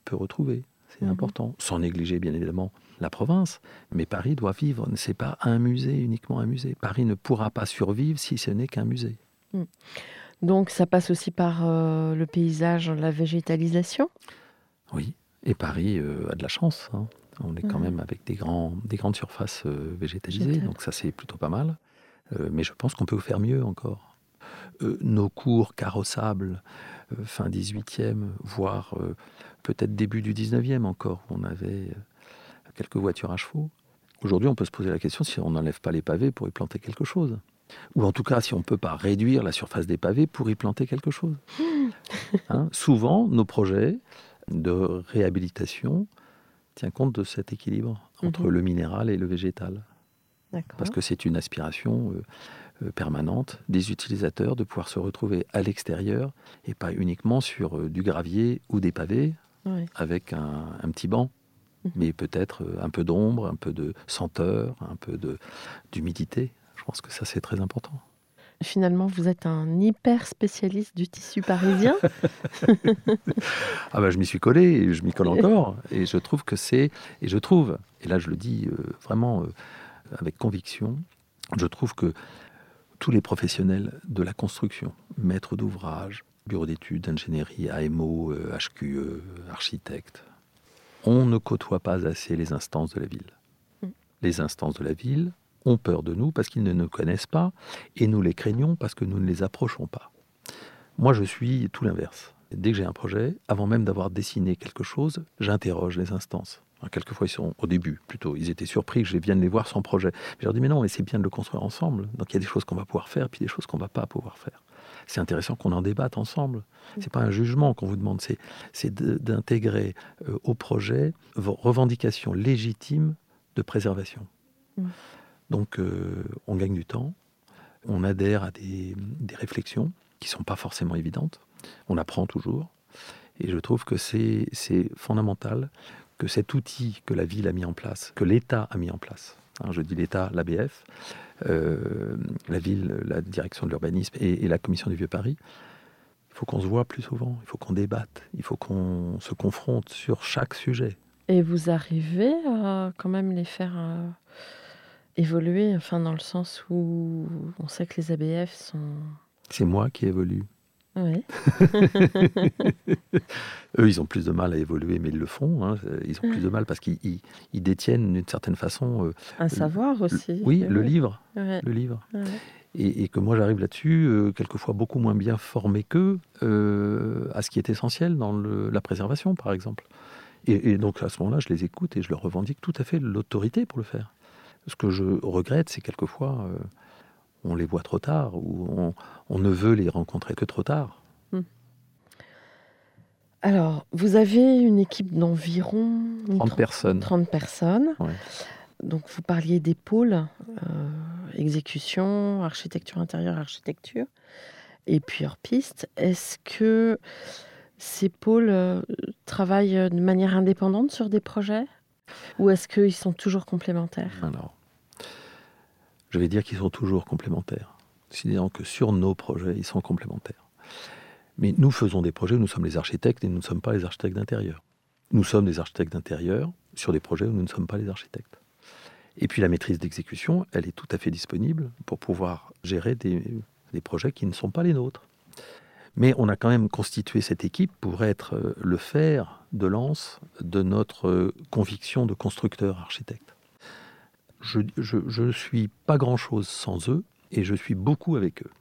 peut retrouver. C'est mhm. important. Sans négliger, bien évidemment, la province. Mais Paris doit vivre. Ce n'est pas un musée, uniquement un musée. Paris ne pourra pas survivre si ce n'est qu'un musée. Mm. Donc ça passe aussi par euh, le paysage, la végétalisation Oui. Et Paris euh, a de la chance. Hein. On est quand mhm. même avec des, grands, des grandes surfaces euh, végétalisées. Donc ça, c'est plutôt pas mal. mais je pense qu'on peut faire mieux encore. Nos cours carrossables fin 18e, voire peut-être début du 19e encore. On avait quelques voitures à chevaux. Aujourd'hui, on peut se poser la question si on n'enlève pas les pavés pour y planter quelque chose. Ou en tout cas, si on ne peut pas réduire la surface des pavés pour y planter quelque chose. *laughs* Hein, souvent, nos projets de réhabilitation tiennent compte de cet équilibre entre mhm. le minéral et le végétal. Parce que c'est une aspiration euh, euh, permanente des utilisateurs de pouvoir se retrouver à l'extérieur et pas uniquement sur euh, du gravier ou des pavés avec un, petit banc, mhm. mais peut-être un peu d'ombre, un peu de senteur, un peu d'humidité. Je pense que ça, c'est très important. Finalement, vous êtes un hyper spécialiste du tissu parisien. *laughs* ah ben, je m'y suis collé et je m'y colle encore. Et je trouve que c'est, et je trouve, et là je le dis euh, vraiment euh, avec conviction, je trouve que tous les professionnels de la construction, maîtres d'ouvrage, bureau d'études, ingénierie, AMO, HQE, euh, architectes, on ne côtoie pas assez les instances de la ville. Mm. Les instances de la ville ont peur de nous parce qu'ils ne nous connaissent pas et nous les craignons parce que nous ne les approchons pas. Moi, je suis tout l'inverse. Dès que j'ai un projet, avant même d'avoir dessiné quelque chose, j'interroge les instances. quelquefois, ils sont au début, plutôt, ils étaient surpris que je vienne les voir sans projet. je leur dis, mais non, mais c'est bien de le construire ensemble. Donc il y a des choses qu'on va pouvoir faire, puis des choses qu'on ne va pas pouvoir faire. C'est intéressant qu'on en débatte ensemble. C'est pas un jugement qu'on vous demande, c'est d'intégrer euh, au projet vos revendications légitimes de préservation. Mmh. Donc euh, on gagne du temps, on adhère à des, réflexions qui ne sont pas forcément évidentes, on apprend toujours, et je trouve que c'est fondamental que cet outil que la ville a mis en place, que l'État a mis en place, hein, je dis l'État, l'ABF, euh, la ville, la direction de l'urbanisme et, la commission du Vieux-Paris, il faut qu'on se voit plus souvent, il faut qu'on débatte, il faut qu'on se confronte sur chaque sujet. Et vous arrivez à quand même les faire... Euh, évoluer, enfin dans le sens où on sait que les ABF sont... C'est moi qui évolue. Oui. *laughs* Eux, ils ont plus de mal à évoluer, mais ils le font. Hein. Ils ont plus de mal parce qu'ils détiennent d'une certaine façon... Euh, Un savoir aussi. Oui, le livre. Le livre. Et, que moi, j'arrive là-dessus, euh, quelquefois beaucoup moins bien formé qu'eux, euh, à ce qui est essentiel dans la préservation, par exemple. Et, et donc, à ce moment-là, je les écoute et je leur revendique tout à fait l'autorité pour le faire. Ce que je regrette, c'est quelquefois euh, on les voit trop tard ou on, ne veut les rencontrer que trop tard. Hmm. Alors, vous avez une équipe d'environ 30 personnes. 30 personnes. Donc, vous parliez des pôles euh, exécution, architecture intérieure, architecture, et puis hors piste. Est-ce que ces pôles euh, travaillent de manière indépendante sur des projets? Ou est-ce qu'ils sont toujours complémentaires Alors, je vais dire qu'ils sont toujours complémentaires. C'est-à-dire que sur nos projets, ils sont complémentaires. Mais nous faisons des projets, nous sommes les architectes et nous ne sommes pas les architectes d'intérieur. Nous sommes des architectes d'intérieur sur des projets où nous ne sommes pas les architectes. Et puis la maîtrise d'exécution, elle est tout à fait disponible pour pouvoir gérer des, des projets qui ne sont pas les nôtres. Mais on a quand même constitué cette équipe pour être euh, le fer de lance de notre euh, conviction de constructeur architecte. Je ne suis pas grand-chose sans eux et je suis beaucoup avec eux.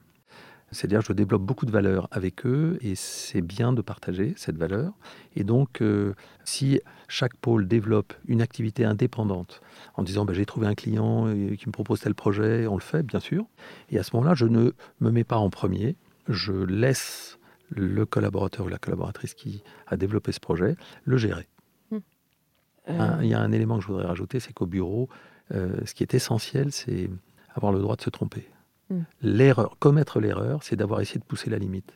C'est-à-dire je développe beaucoup de valeur avec eux et c'est bien de partager cette valeur. Et donc, euh, si chaque pôle développe une activité indépendante en disant bah, j'ai trouvé un client qui me propose tel projet, on le fait, bien sûr. Et à ce moment-là, je ne me mets pas en premier, je laisse le collaborateur ou la collaboratrice qui a développé ce projet le gérer. Hmm. il y a un élément que je voudrais rajouter, c'est qu'au bureau, euh, ce qui est essentiel, c'est avoir le droit de se tromper. Hmm. L'erreur, commettre l'erreur, c'est d'avoir essayé de pousser la limite.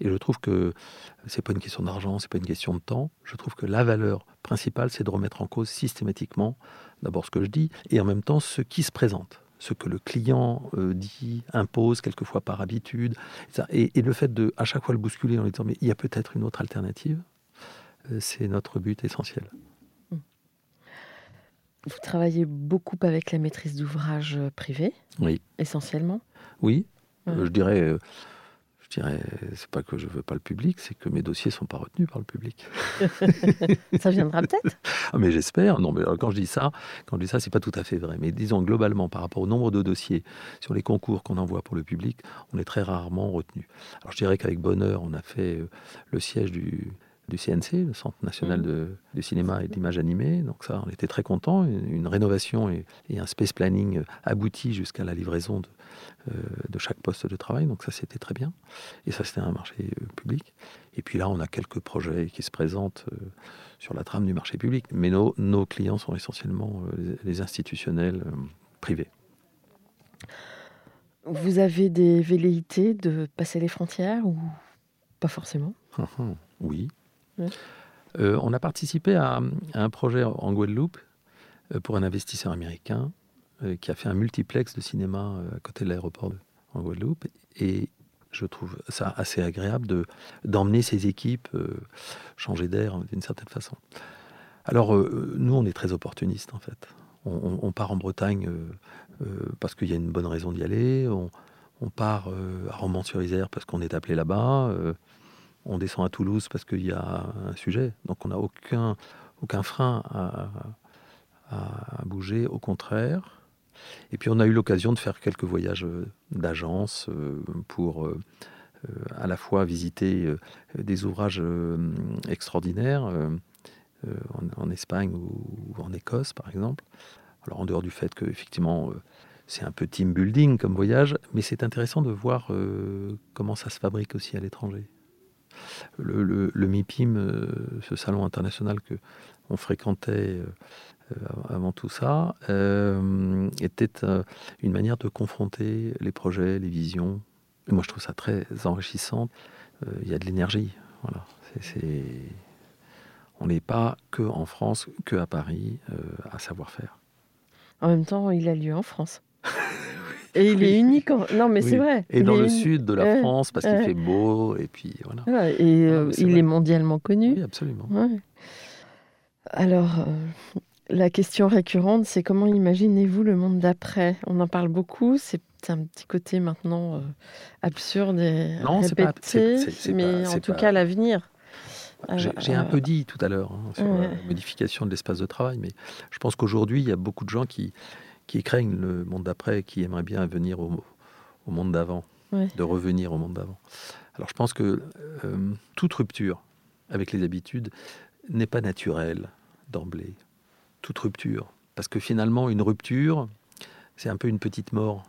Et je trouve que c'est pas une question d'argent, c'est pas une question de temps. Je trouve que la valeur principale, c'est de remettre en cause systématiquement d'abord ce que je dis et en même temps ce qui se présente ce que le client euh, dit, impose quelquefois par habitude. Et, le fait de à chaque fois le bousculer en lui disant mais il y a peut-être une autre alternative, euh, c'est notre but essentiel. Hmm. Vous travaillez beaucoup avec la maîtrise d'ouvrage privée Oui. Essentiellement? Oui. Euh, je dirais, je dirais, c'est pas que je veux pas le public, c'est que mes dossiers sont pas retenus par le public. *laughs* ça viendra peut-être? ah, mais j'espère. Non, mais quand je dis ça, quand je dis ça, c'est pas tout à fait vrai. Mais disons globalement, par rapport au nombre de dossiers sur les concours qu'on envoie pour le public, on est très rarement retenu. Alors je dirais qu'avec bonheur, on a fait euh, le siège du du CNC, le Centre national mmh. de, cinéma et d'image animée. Donc ça, on était très contents. Une, rénovation et, un space planning abouti jusqu'à la livraison de, euh, de, chaque poste de travail. Donc ça, c'était très bien. Et ça, c'était un marché euh, public. Et puis là, on a quelques projets qui se présentent euh, sur la trame du marché public. Mais nos, nos clients sont essentiellement les, institutionnels privés. Vous avez des velléités de passer les frontières ou pas forcément? Oui, euh, on a participé à, un projet en Guadeloupe euh, pour un investisseur américain euh, qui a fait un multiplex de cinéma à côté de l'aéroport en Guadeloupe. Et je trouve ça assez agréable de, d'emmener ses équipes changer d'air d'une certaine façon. Alors, nous, on est très opportunistes, en fait. On, part en Bretagne parce qu'il y a une bonne raison d'y aller. On, on part à Romans-sur-Isère parce qu'on est appelé là-bas on descend à Toulouse parce qu'il y a un sujet. Donc on n'a aucun, aucun frein à, bouger, au contraire. Et puis on a eu l'occasion de faire quelques voyages euh, d'agence euh, pour euh, à la fois visiter des ouvrages extraordinaires en, Espagne ou, en Écosse par exemple. Alors en dehors du fait que effectivement c'est un peu team building comme voyage, mais c'est intéressant de voir comment ça se fabrique aussi à l'étranger le, le, MIPIM, ce salon international que on fréquentait avant tout ça, euh, était une manière de confronter les projets, les visions. moi, je trouve ça très enrichissant. Il y a de l'énergie. Voilà. On n'est pas que en France, que à Paris, à savoir faire. En même temps, il a lieu en France. *laughs* Et il est unique. Non, mais c'est vrai. Et dans le sud de la France, parce qu'il fait beau, et puis voilà. et euh, il est mondialement connu. Oui, absolument. Alors, euh, la question récurrente, c'est comment imaginez-vous le monde d'après? On en parle beaucoup, c'est un petit côté maintenant euh, absurde et non, répété, pas, mais en tout cas l'avenir. J'ai un peu dit tout à l'heure hein, sur la modification de l'espace de travail, mais je pense qu'aujourd'hui, il y a beaucoup de gens qui, qui craignent le monde d'après, qui aimeraient bien venir au, monde d'avant, de revenir au monde d'avant. Alors je pense que euh, toute rupture avec les habitudes n'est pas naturelle d'emblée. Toute rupture. Parce que finalement, une rupture, c'est un peu une petite mort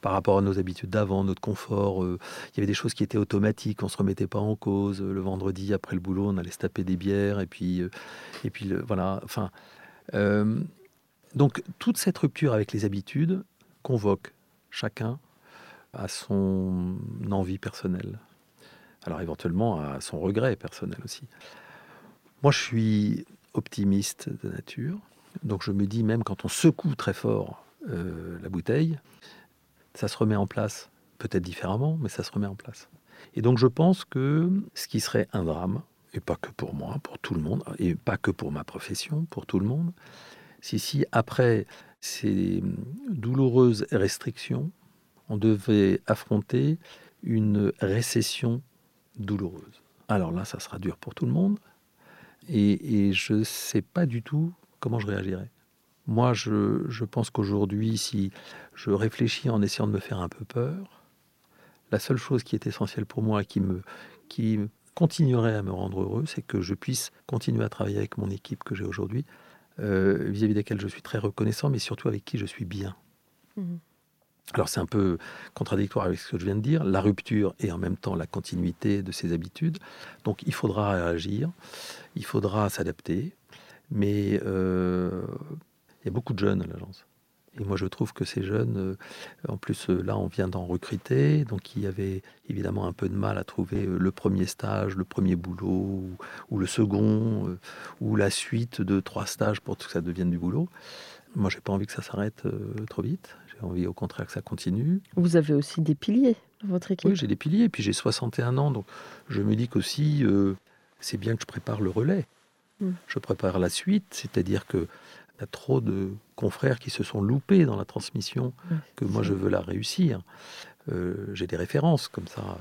par rapport à nos habitudes d'avant, notre confort. Euh, il y avait des choses qui étaient automatiques, on se remettait pas en cause. Le vendredi, après le boulot, on allait se taper des bières, et puis, euh, et puis voilà. Enfin, donc toute cette rupture avec les habitudes convoque chacun à son envie personnelle. Alors éventuellement à son regret personnel aussi. Moi je suis optimiste de nature, donc je me dis même quand on secoue très fort euh, la bouteille, ça se remet en place, peut-être différemment, mais ça se remet en place. Et donc je pense que ce qui serait un drame, et pas que pour moi, pour tout le monde, et pas que pour ma profession, pour tout le monde, si, si après ces douloureuses restrictions, on devait affronter une récession douloureuse. Alors là, ça sera dur pour tout le monde. Et, je ne sais pas du tout comment je réagirais. Moi, je, pense qu'aujourd'hui, si je réfléchis en essayant de me faire un peu peur, la seule chose qui est essentielle pour moi, qui me, qui continuerait à me rendre heureux, c'est que je puisse continuer à travailler avec mon équipe que j'ai aujourd'hui, euh, vis-à-vis desquels je suis très reconnaissant, mais surtout avec qui je suis bien. Mhm. Alors c'est un peu contradictoire avec ce que je viens de dire, la rupture et en même temps la continuité de ses habitudes. Donc il faudra réagir, il faudra s'adapter, mais euh, il y a beaucoup de jeunes à l'agence. Et moi, je trouve que ces jeunes, euh, en plus, euh, là, on vient d'en recruter, donc il y avait évidemment un peu de mal à trouver le premier stage, le premier boulot, ou, le second, ou la suite de trois stages pour que ça devienne du boulot. Moi, j'ai pas envie que ça s'arrête trop vite. Envie, au contraire, que ça continue. Vous avez aussi des piliers dans votre équipe Oui, j'ai des piliers, et puis j'ai 61 ans, donc je me dis qu'aussi, c'est bien que je prépare le relais. Hmm. Je prépare la suite, c'est-à-dire que y a trop de confrères qui se sont loupés dans la transmission que moi je veux la réussir. Euh, j'ai des références comme ça.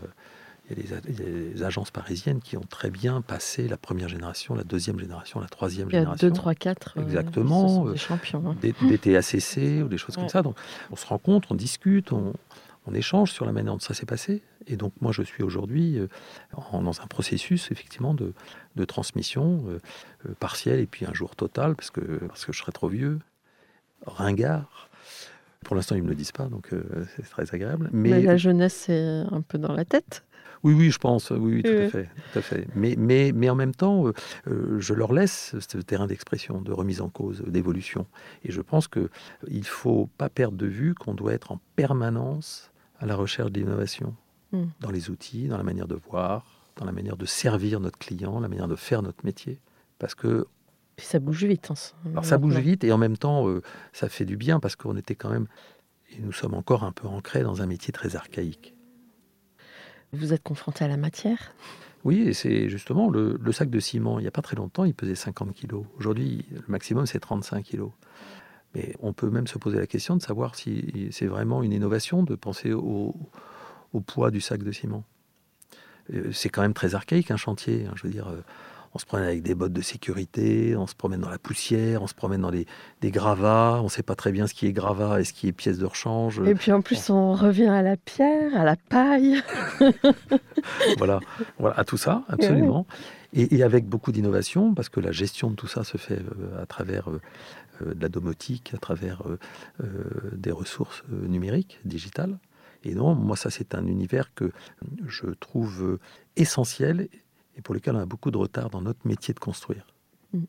Il y, a des, agences parisiennes qui ont très bien passé la première génération, la deuxième génération, la troisième génération. 2, 3, 4. Exactement. des champions. Hein. Des, TACC ou des choses comme ça. Donc on se rencontre, on discute, on, on échange sur la manière dont ça s'est passé. Et donc moi, je suis aujourd'hui euh, dans un processus effectivement de, transmission euh, euh, partielle et puis un jour total, parce que, parce que je serais trop vieux, ringard. Pour l'instant, ils ne me le disent pas, donc c'est très agréable. Mais, la jeunesse, c'est un peu dans la tête oui, oui, je pense, oui, tout, à fait, tout à fait. Mais, mais, mais en même temps, je leur laisse ce terrain d'expression, de remise en cause, d'évolution. Et je pense qu'il ne faut pas perdre de vue qu'on doit être en permanence à la recherche d'innovation hmm. dans les outils, dans la manière de voir, dans la manière de servir notre client, la manière de faire notre métier. Parce que. Puis ça bouge vite. Hein, Alors ça bouge vite et en même temps, euh, ça fait du bien parce qu'on était quand même. Et nous sommes encore un peu ancrés dans un métier très archaïque. Vous êtes confronté à la matière? Oui, c'est justement le, le, sac de ciment. Il n'y a pas très longtemps, il pesait 50 kilos. Aujourd'hui, le maximum, c'est 35 kilos. Mais on peut même se poser la question de savoir si c'est vraiment une innovation de penser au, poids du sac de ciment. Euh, c'est quand même très archaïque un chantier. Hein, je veux dire, euh, on se promène avec des bottes de sécurité, on se promène dans la poussière, on se promène dans des, gravats, on ne sait pas très bien ce qui est gravat et ce qui est pièce de rechange. Et puis en plus, on revient à la pierre, à la paille. *laughs* voilà, voilà, à tout ça, absolument. Et, avec beaucoup d'innovation, parce que la gestion de tout ça se fait euh, à travers euh, de la domotique, à travers euh, des ressources numériques, digitales. Et non, moi, ça, c'est un univers que je trouve essentiel et pour lequel on a beaucoup de retard dans notre métier de construire. Mm.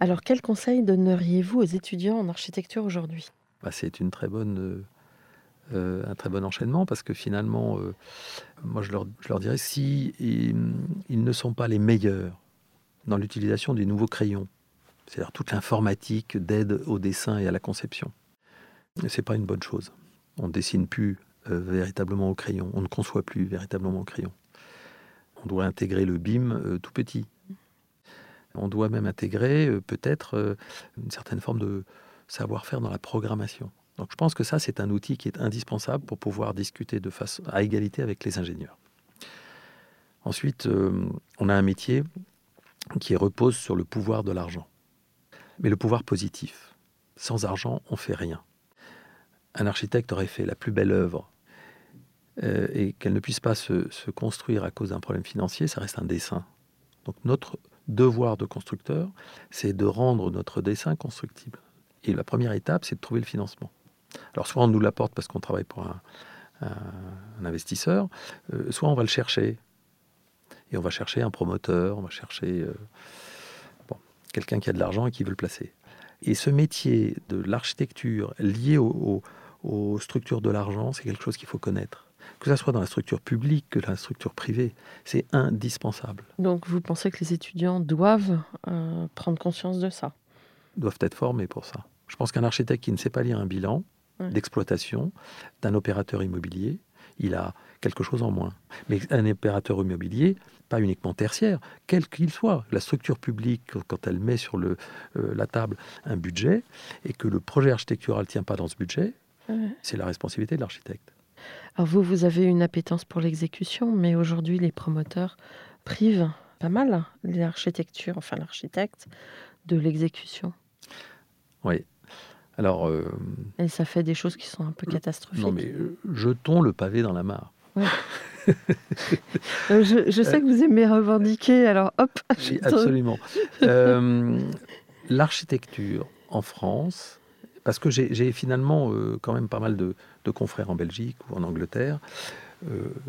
Alors, quel conseil donneriez-vous aux étudiants en architecture aujourd'hui? Bah, C'est une très bonne euh, un très bon enchaînement parce que finalement, euh, moi je leur, je leur, dirais si ils, ne sont pas les meilleurs dans l'utilisation des nouveaux crayons, c'est-à-dire toute l'informatique d'aide au dessin et à la conception, c'est pas une bonne chose. On ne dessine plus euh, véritablement au crayon, on ne conçoit plus véritablement au crayon. On doit intégrer le BIM tout petit. On doit même intégrer peut-être une certaine forme de savoir-faire dans la programmation. Donc je pense que ça, c'est un outil qui est indispensable pour pouvoir discuter de face à égalité avec les ingénieurs. Ensuite, euh, on a un métier qui repose sur le pouvoir de l'argent, mais le pouvoir positif. Sans argent, on fait rien. Un architecte aurait fait la plus belle œuvre euh, et qu'elle ne puisse pas se, construire à cause d'un problème financier, ça reste un dessin. Donc notre devoir de constructeur, c'est de rendre notre dessin constructible. Et la première étape, c'est de trouver le financement. Alors soit on nous l'apporte parce qu'on travaille pour un, investisseur, euh, soit on va le chercher. Et on va chercher un promoteur, on va chercher euh, quelqu'un qui a de l'argent et qui veut le placer. Et ce métier de l'architecture lié aux structures de l'argent, c'est quelque chose qu'il faut connaître. Que ce soit dans la structure publique que dans la structure privée, c'est indispensable. Donc vous pensez que les étudiants doivent euh, prendre conscience de ça? Doivent être formés pour ça. Je pense qu'un architecte qui ne sait pas lire un bilan, d'exploitation d'un opérateur immobilier, il a quelque chose en moins. Mais un opérateur immobilier, pas uniquement tertiaire, quel qu'il soit, la structure publique, quand elle met sur le, euh, la table un budget et que le projet architectural ne tient pas dans ce budget, c'est la responsabilité de l'architecte. Alors vous, vous avez une appétence pour l'exécution, mais aujourd'hui les promoteurs privent pas mal l'architecture, enfin l'architecte, de l'exécution. Oui, alors, euh, Et ça fait des choses qui sont un peu catastrophiques. Non, mais euh, jetons le pavé dans la mare. *laughs* Euh, je, sais que vous aimez revendiquer, alors hop. Oui, absolument. *laughs* L'architecture en France, parce que j'ai finalement quand même pas mal de, confrères en Belgique ou en Angleterre,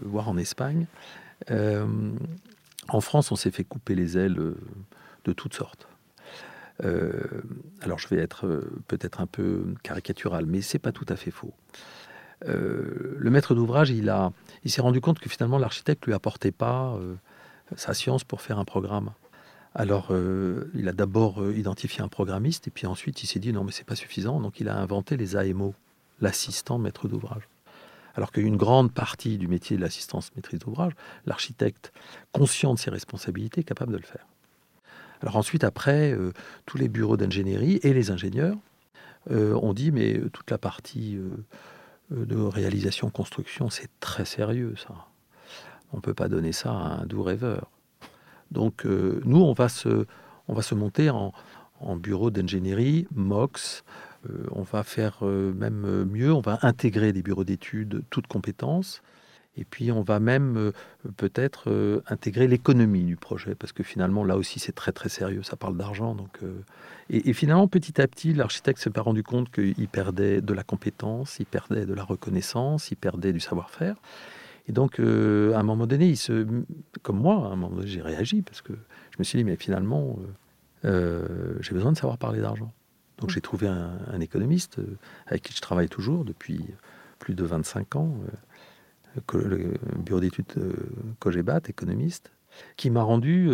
voire en Espagne. en France, on s'est fait couper les ailes de toutes sortes. Euh, alors je vais être euh, peut-être un peu caricatural, mais c'est pas tout à fait faux. Euh, le maître d'ouvrage, il, il s'est rendu compte que finalement l'architecte lui apportait pas sa science pour faire un programme. Alors, il a d'abord identifié un programmiste, et puis ensuite il s'est dit non, mais c'est pas suffisant, donc il a inventé les AMO, l'assistant maître d'ouvrage. Alors qu'une grande partie du métier de l'assistance maîtrise d'ouvrage, l'architecte, conscient de ses responsabilités, est capable de le faire. Alors ensuite, après, euh, tous les bureaux d'ingénierie et les ingénieurs euh, ont dit, mais toute la partie de réalisation, construction, c'est très sérieux, ça. On ne peut pas donner ça à un doux rêveur. Donc nous, on va se, monter en, bureau d'ingénierie, MOX, euh, on va faire euh, même mieux, on va intégrer des bureaux d'études toutes compétences. Et puis on va même euh, peut-être intégrer l'économie du projet, parce que finalement là aussi c'est très très sérieux, ça parle d'argent. Donc, et, finalement petit à petit l'architecte s'est pas rendu compte qu'il perdait de la compétence, il perdait de la reconnaissance, il perdait du savoir-faire. Et donc à un moment donné, il comme moi, à un moment donné j'ai réagi, parce que je me suis dit mais finalement j'ai besoin de savoir parler d'argent. Donc j'ai trouvé un, économiste euh, avec qui je travaille toujours depuis plus de 25 ans, euh, le bureau d'études euh, Cogebat, économiste, qui m'a rendu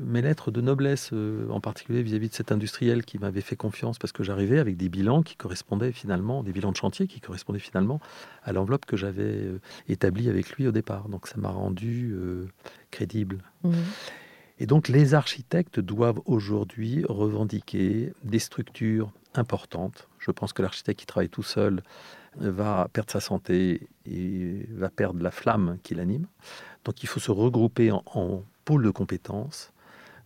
mes lettres de noblesse, en particulier vis-à-vis de cet industriel qui m'avait fait confiance parce que j'arrivais avec des bilans qui correspondaient finalement, des bilans de chantier qui correspondaient finalement à l'enveloppe que j'avais établie avec lui au départ. Donc ça m'a rendu crédible. Mmh. Et donc les architectes doivent aujourd'hui revendiquer des structures importantes. Je pense que l'architecte qui travaille tout seul va perdre sa santé et va perdre la flamme qui l'anime. Donc il faut se regrouper en, pôle de compétences.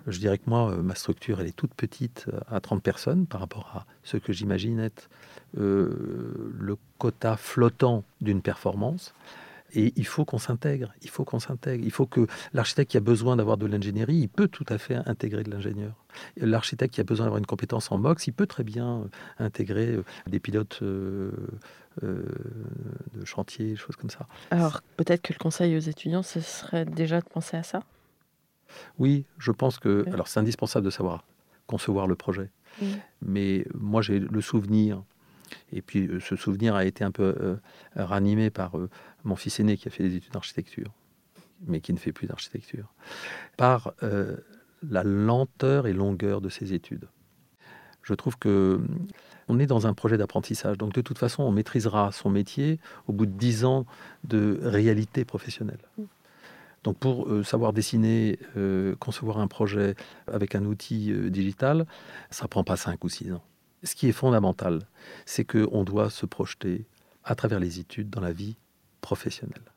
Je dirais que moi, ma structure, elle est toute petite, à 30 personnes, par rapport à ce que j'imagine être euh, le quota flottant d'une performance. Et il faut qu'on s'intègre, il faut qu'on s'intègre. Il faut que l'architecte qui a besoin d'avoir de l'ingénierie, il peut tout à fait intégrer de l'ingénieur. L'architecte qui a besoin d'avoir une compétence en MOX, il peut très bien euh, intégrer euh, des pilotes euh, de chantier, des choses comme ça. Alors peut-être que le conseil aux étudiants, ce serait déjà de penser à ça? Oui, je pense que... Alors c'est indispensable de savoir concevoir le projet. Mais moi j'ai le souvenir et puis ce souvenir a été un peu ranimé par mon fils aîné qui a fait des études d'architecture, mais qui ne fait plus d'architecture, par euh, la lenteur et longueur de ses études. Je trouve que on est dans un projet d'apprentissage, donc de toute façon, on maîtrisera son métier au bout de dix ans de réalité professionnelle. Donc pour euh, savoir dessiner, euh, concevoir un projet avec un outil digital, ça prend pas cinq ou six ans. Ce qui est fondamental, c'est qu'on doit se projeter à travers les études dans la vie professionnelle.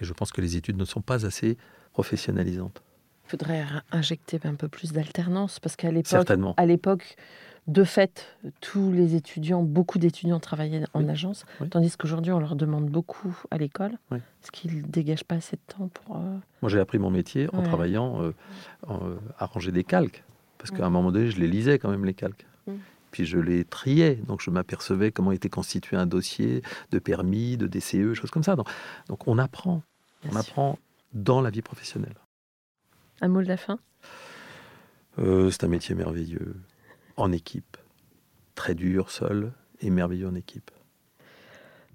Et je pense que les études ne sont pas assez professionnalisantes. Il faudrait injecter un peu plus d'alternance parce qu'à l'époque, à l'époque, de fait, tous les étudiants, beaucoup d'étudiants travaillaient en agence, tandis qu'aujourd'hui, on leur demande beaucoup à l'école, ce qui ne dégage pas assez de temps pour. Euh, Moi, j'ai appris mon métier en travaillant euh, euh, à ranger des calques, parce qu'à un moment donné, je les lisais quand même les calques puis je les triais. Donc je m'apercevais comment était constitué un dossier de permis, de DCE, choses comme ça. Donc, donc on apprend, on apprend dans la vie professionnelle. Un mot de la fin? Euh, C'est un métier merveilleux, en équipe, très dur, seul, et merveilleux en équipe.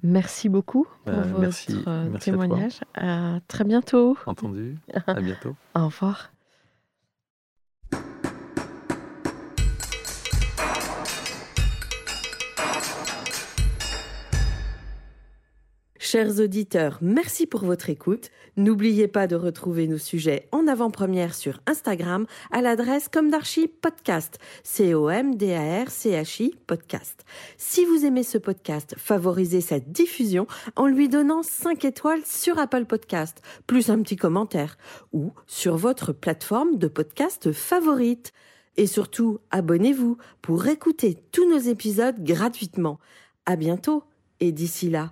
Merci beaucoup pour euh, votre merci, témoignage. à, très bientôt. Entendu. *laughs* À bientôt. Au revoir. Chers auditeurs, merci pour votre écoute. N'oubliez pas de retrouver nos sujets en avant-première sur Instagram à l'adresse comme d'archi podcast, C-O-M-D-A-R-C-H-I podcast. Si vous aimez ce podcast, favorisez sa diffusion en lui donnant 5 étoiles sur Apple Podcast, plus un petit commentaire, ou sur votre plateforme de podcast favorite. Et surtout, abonnez-vous pour écouter tous nos épisodes gratuitement. À bientôt, et d'ici là,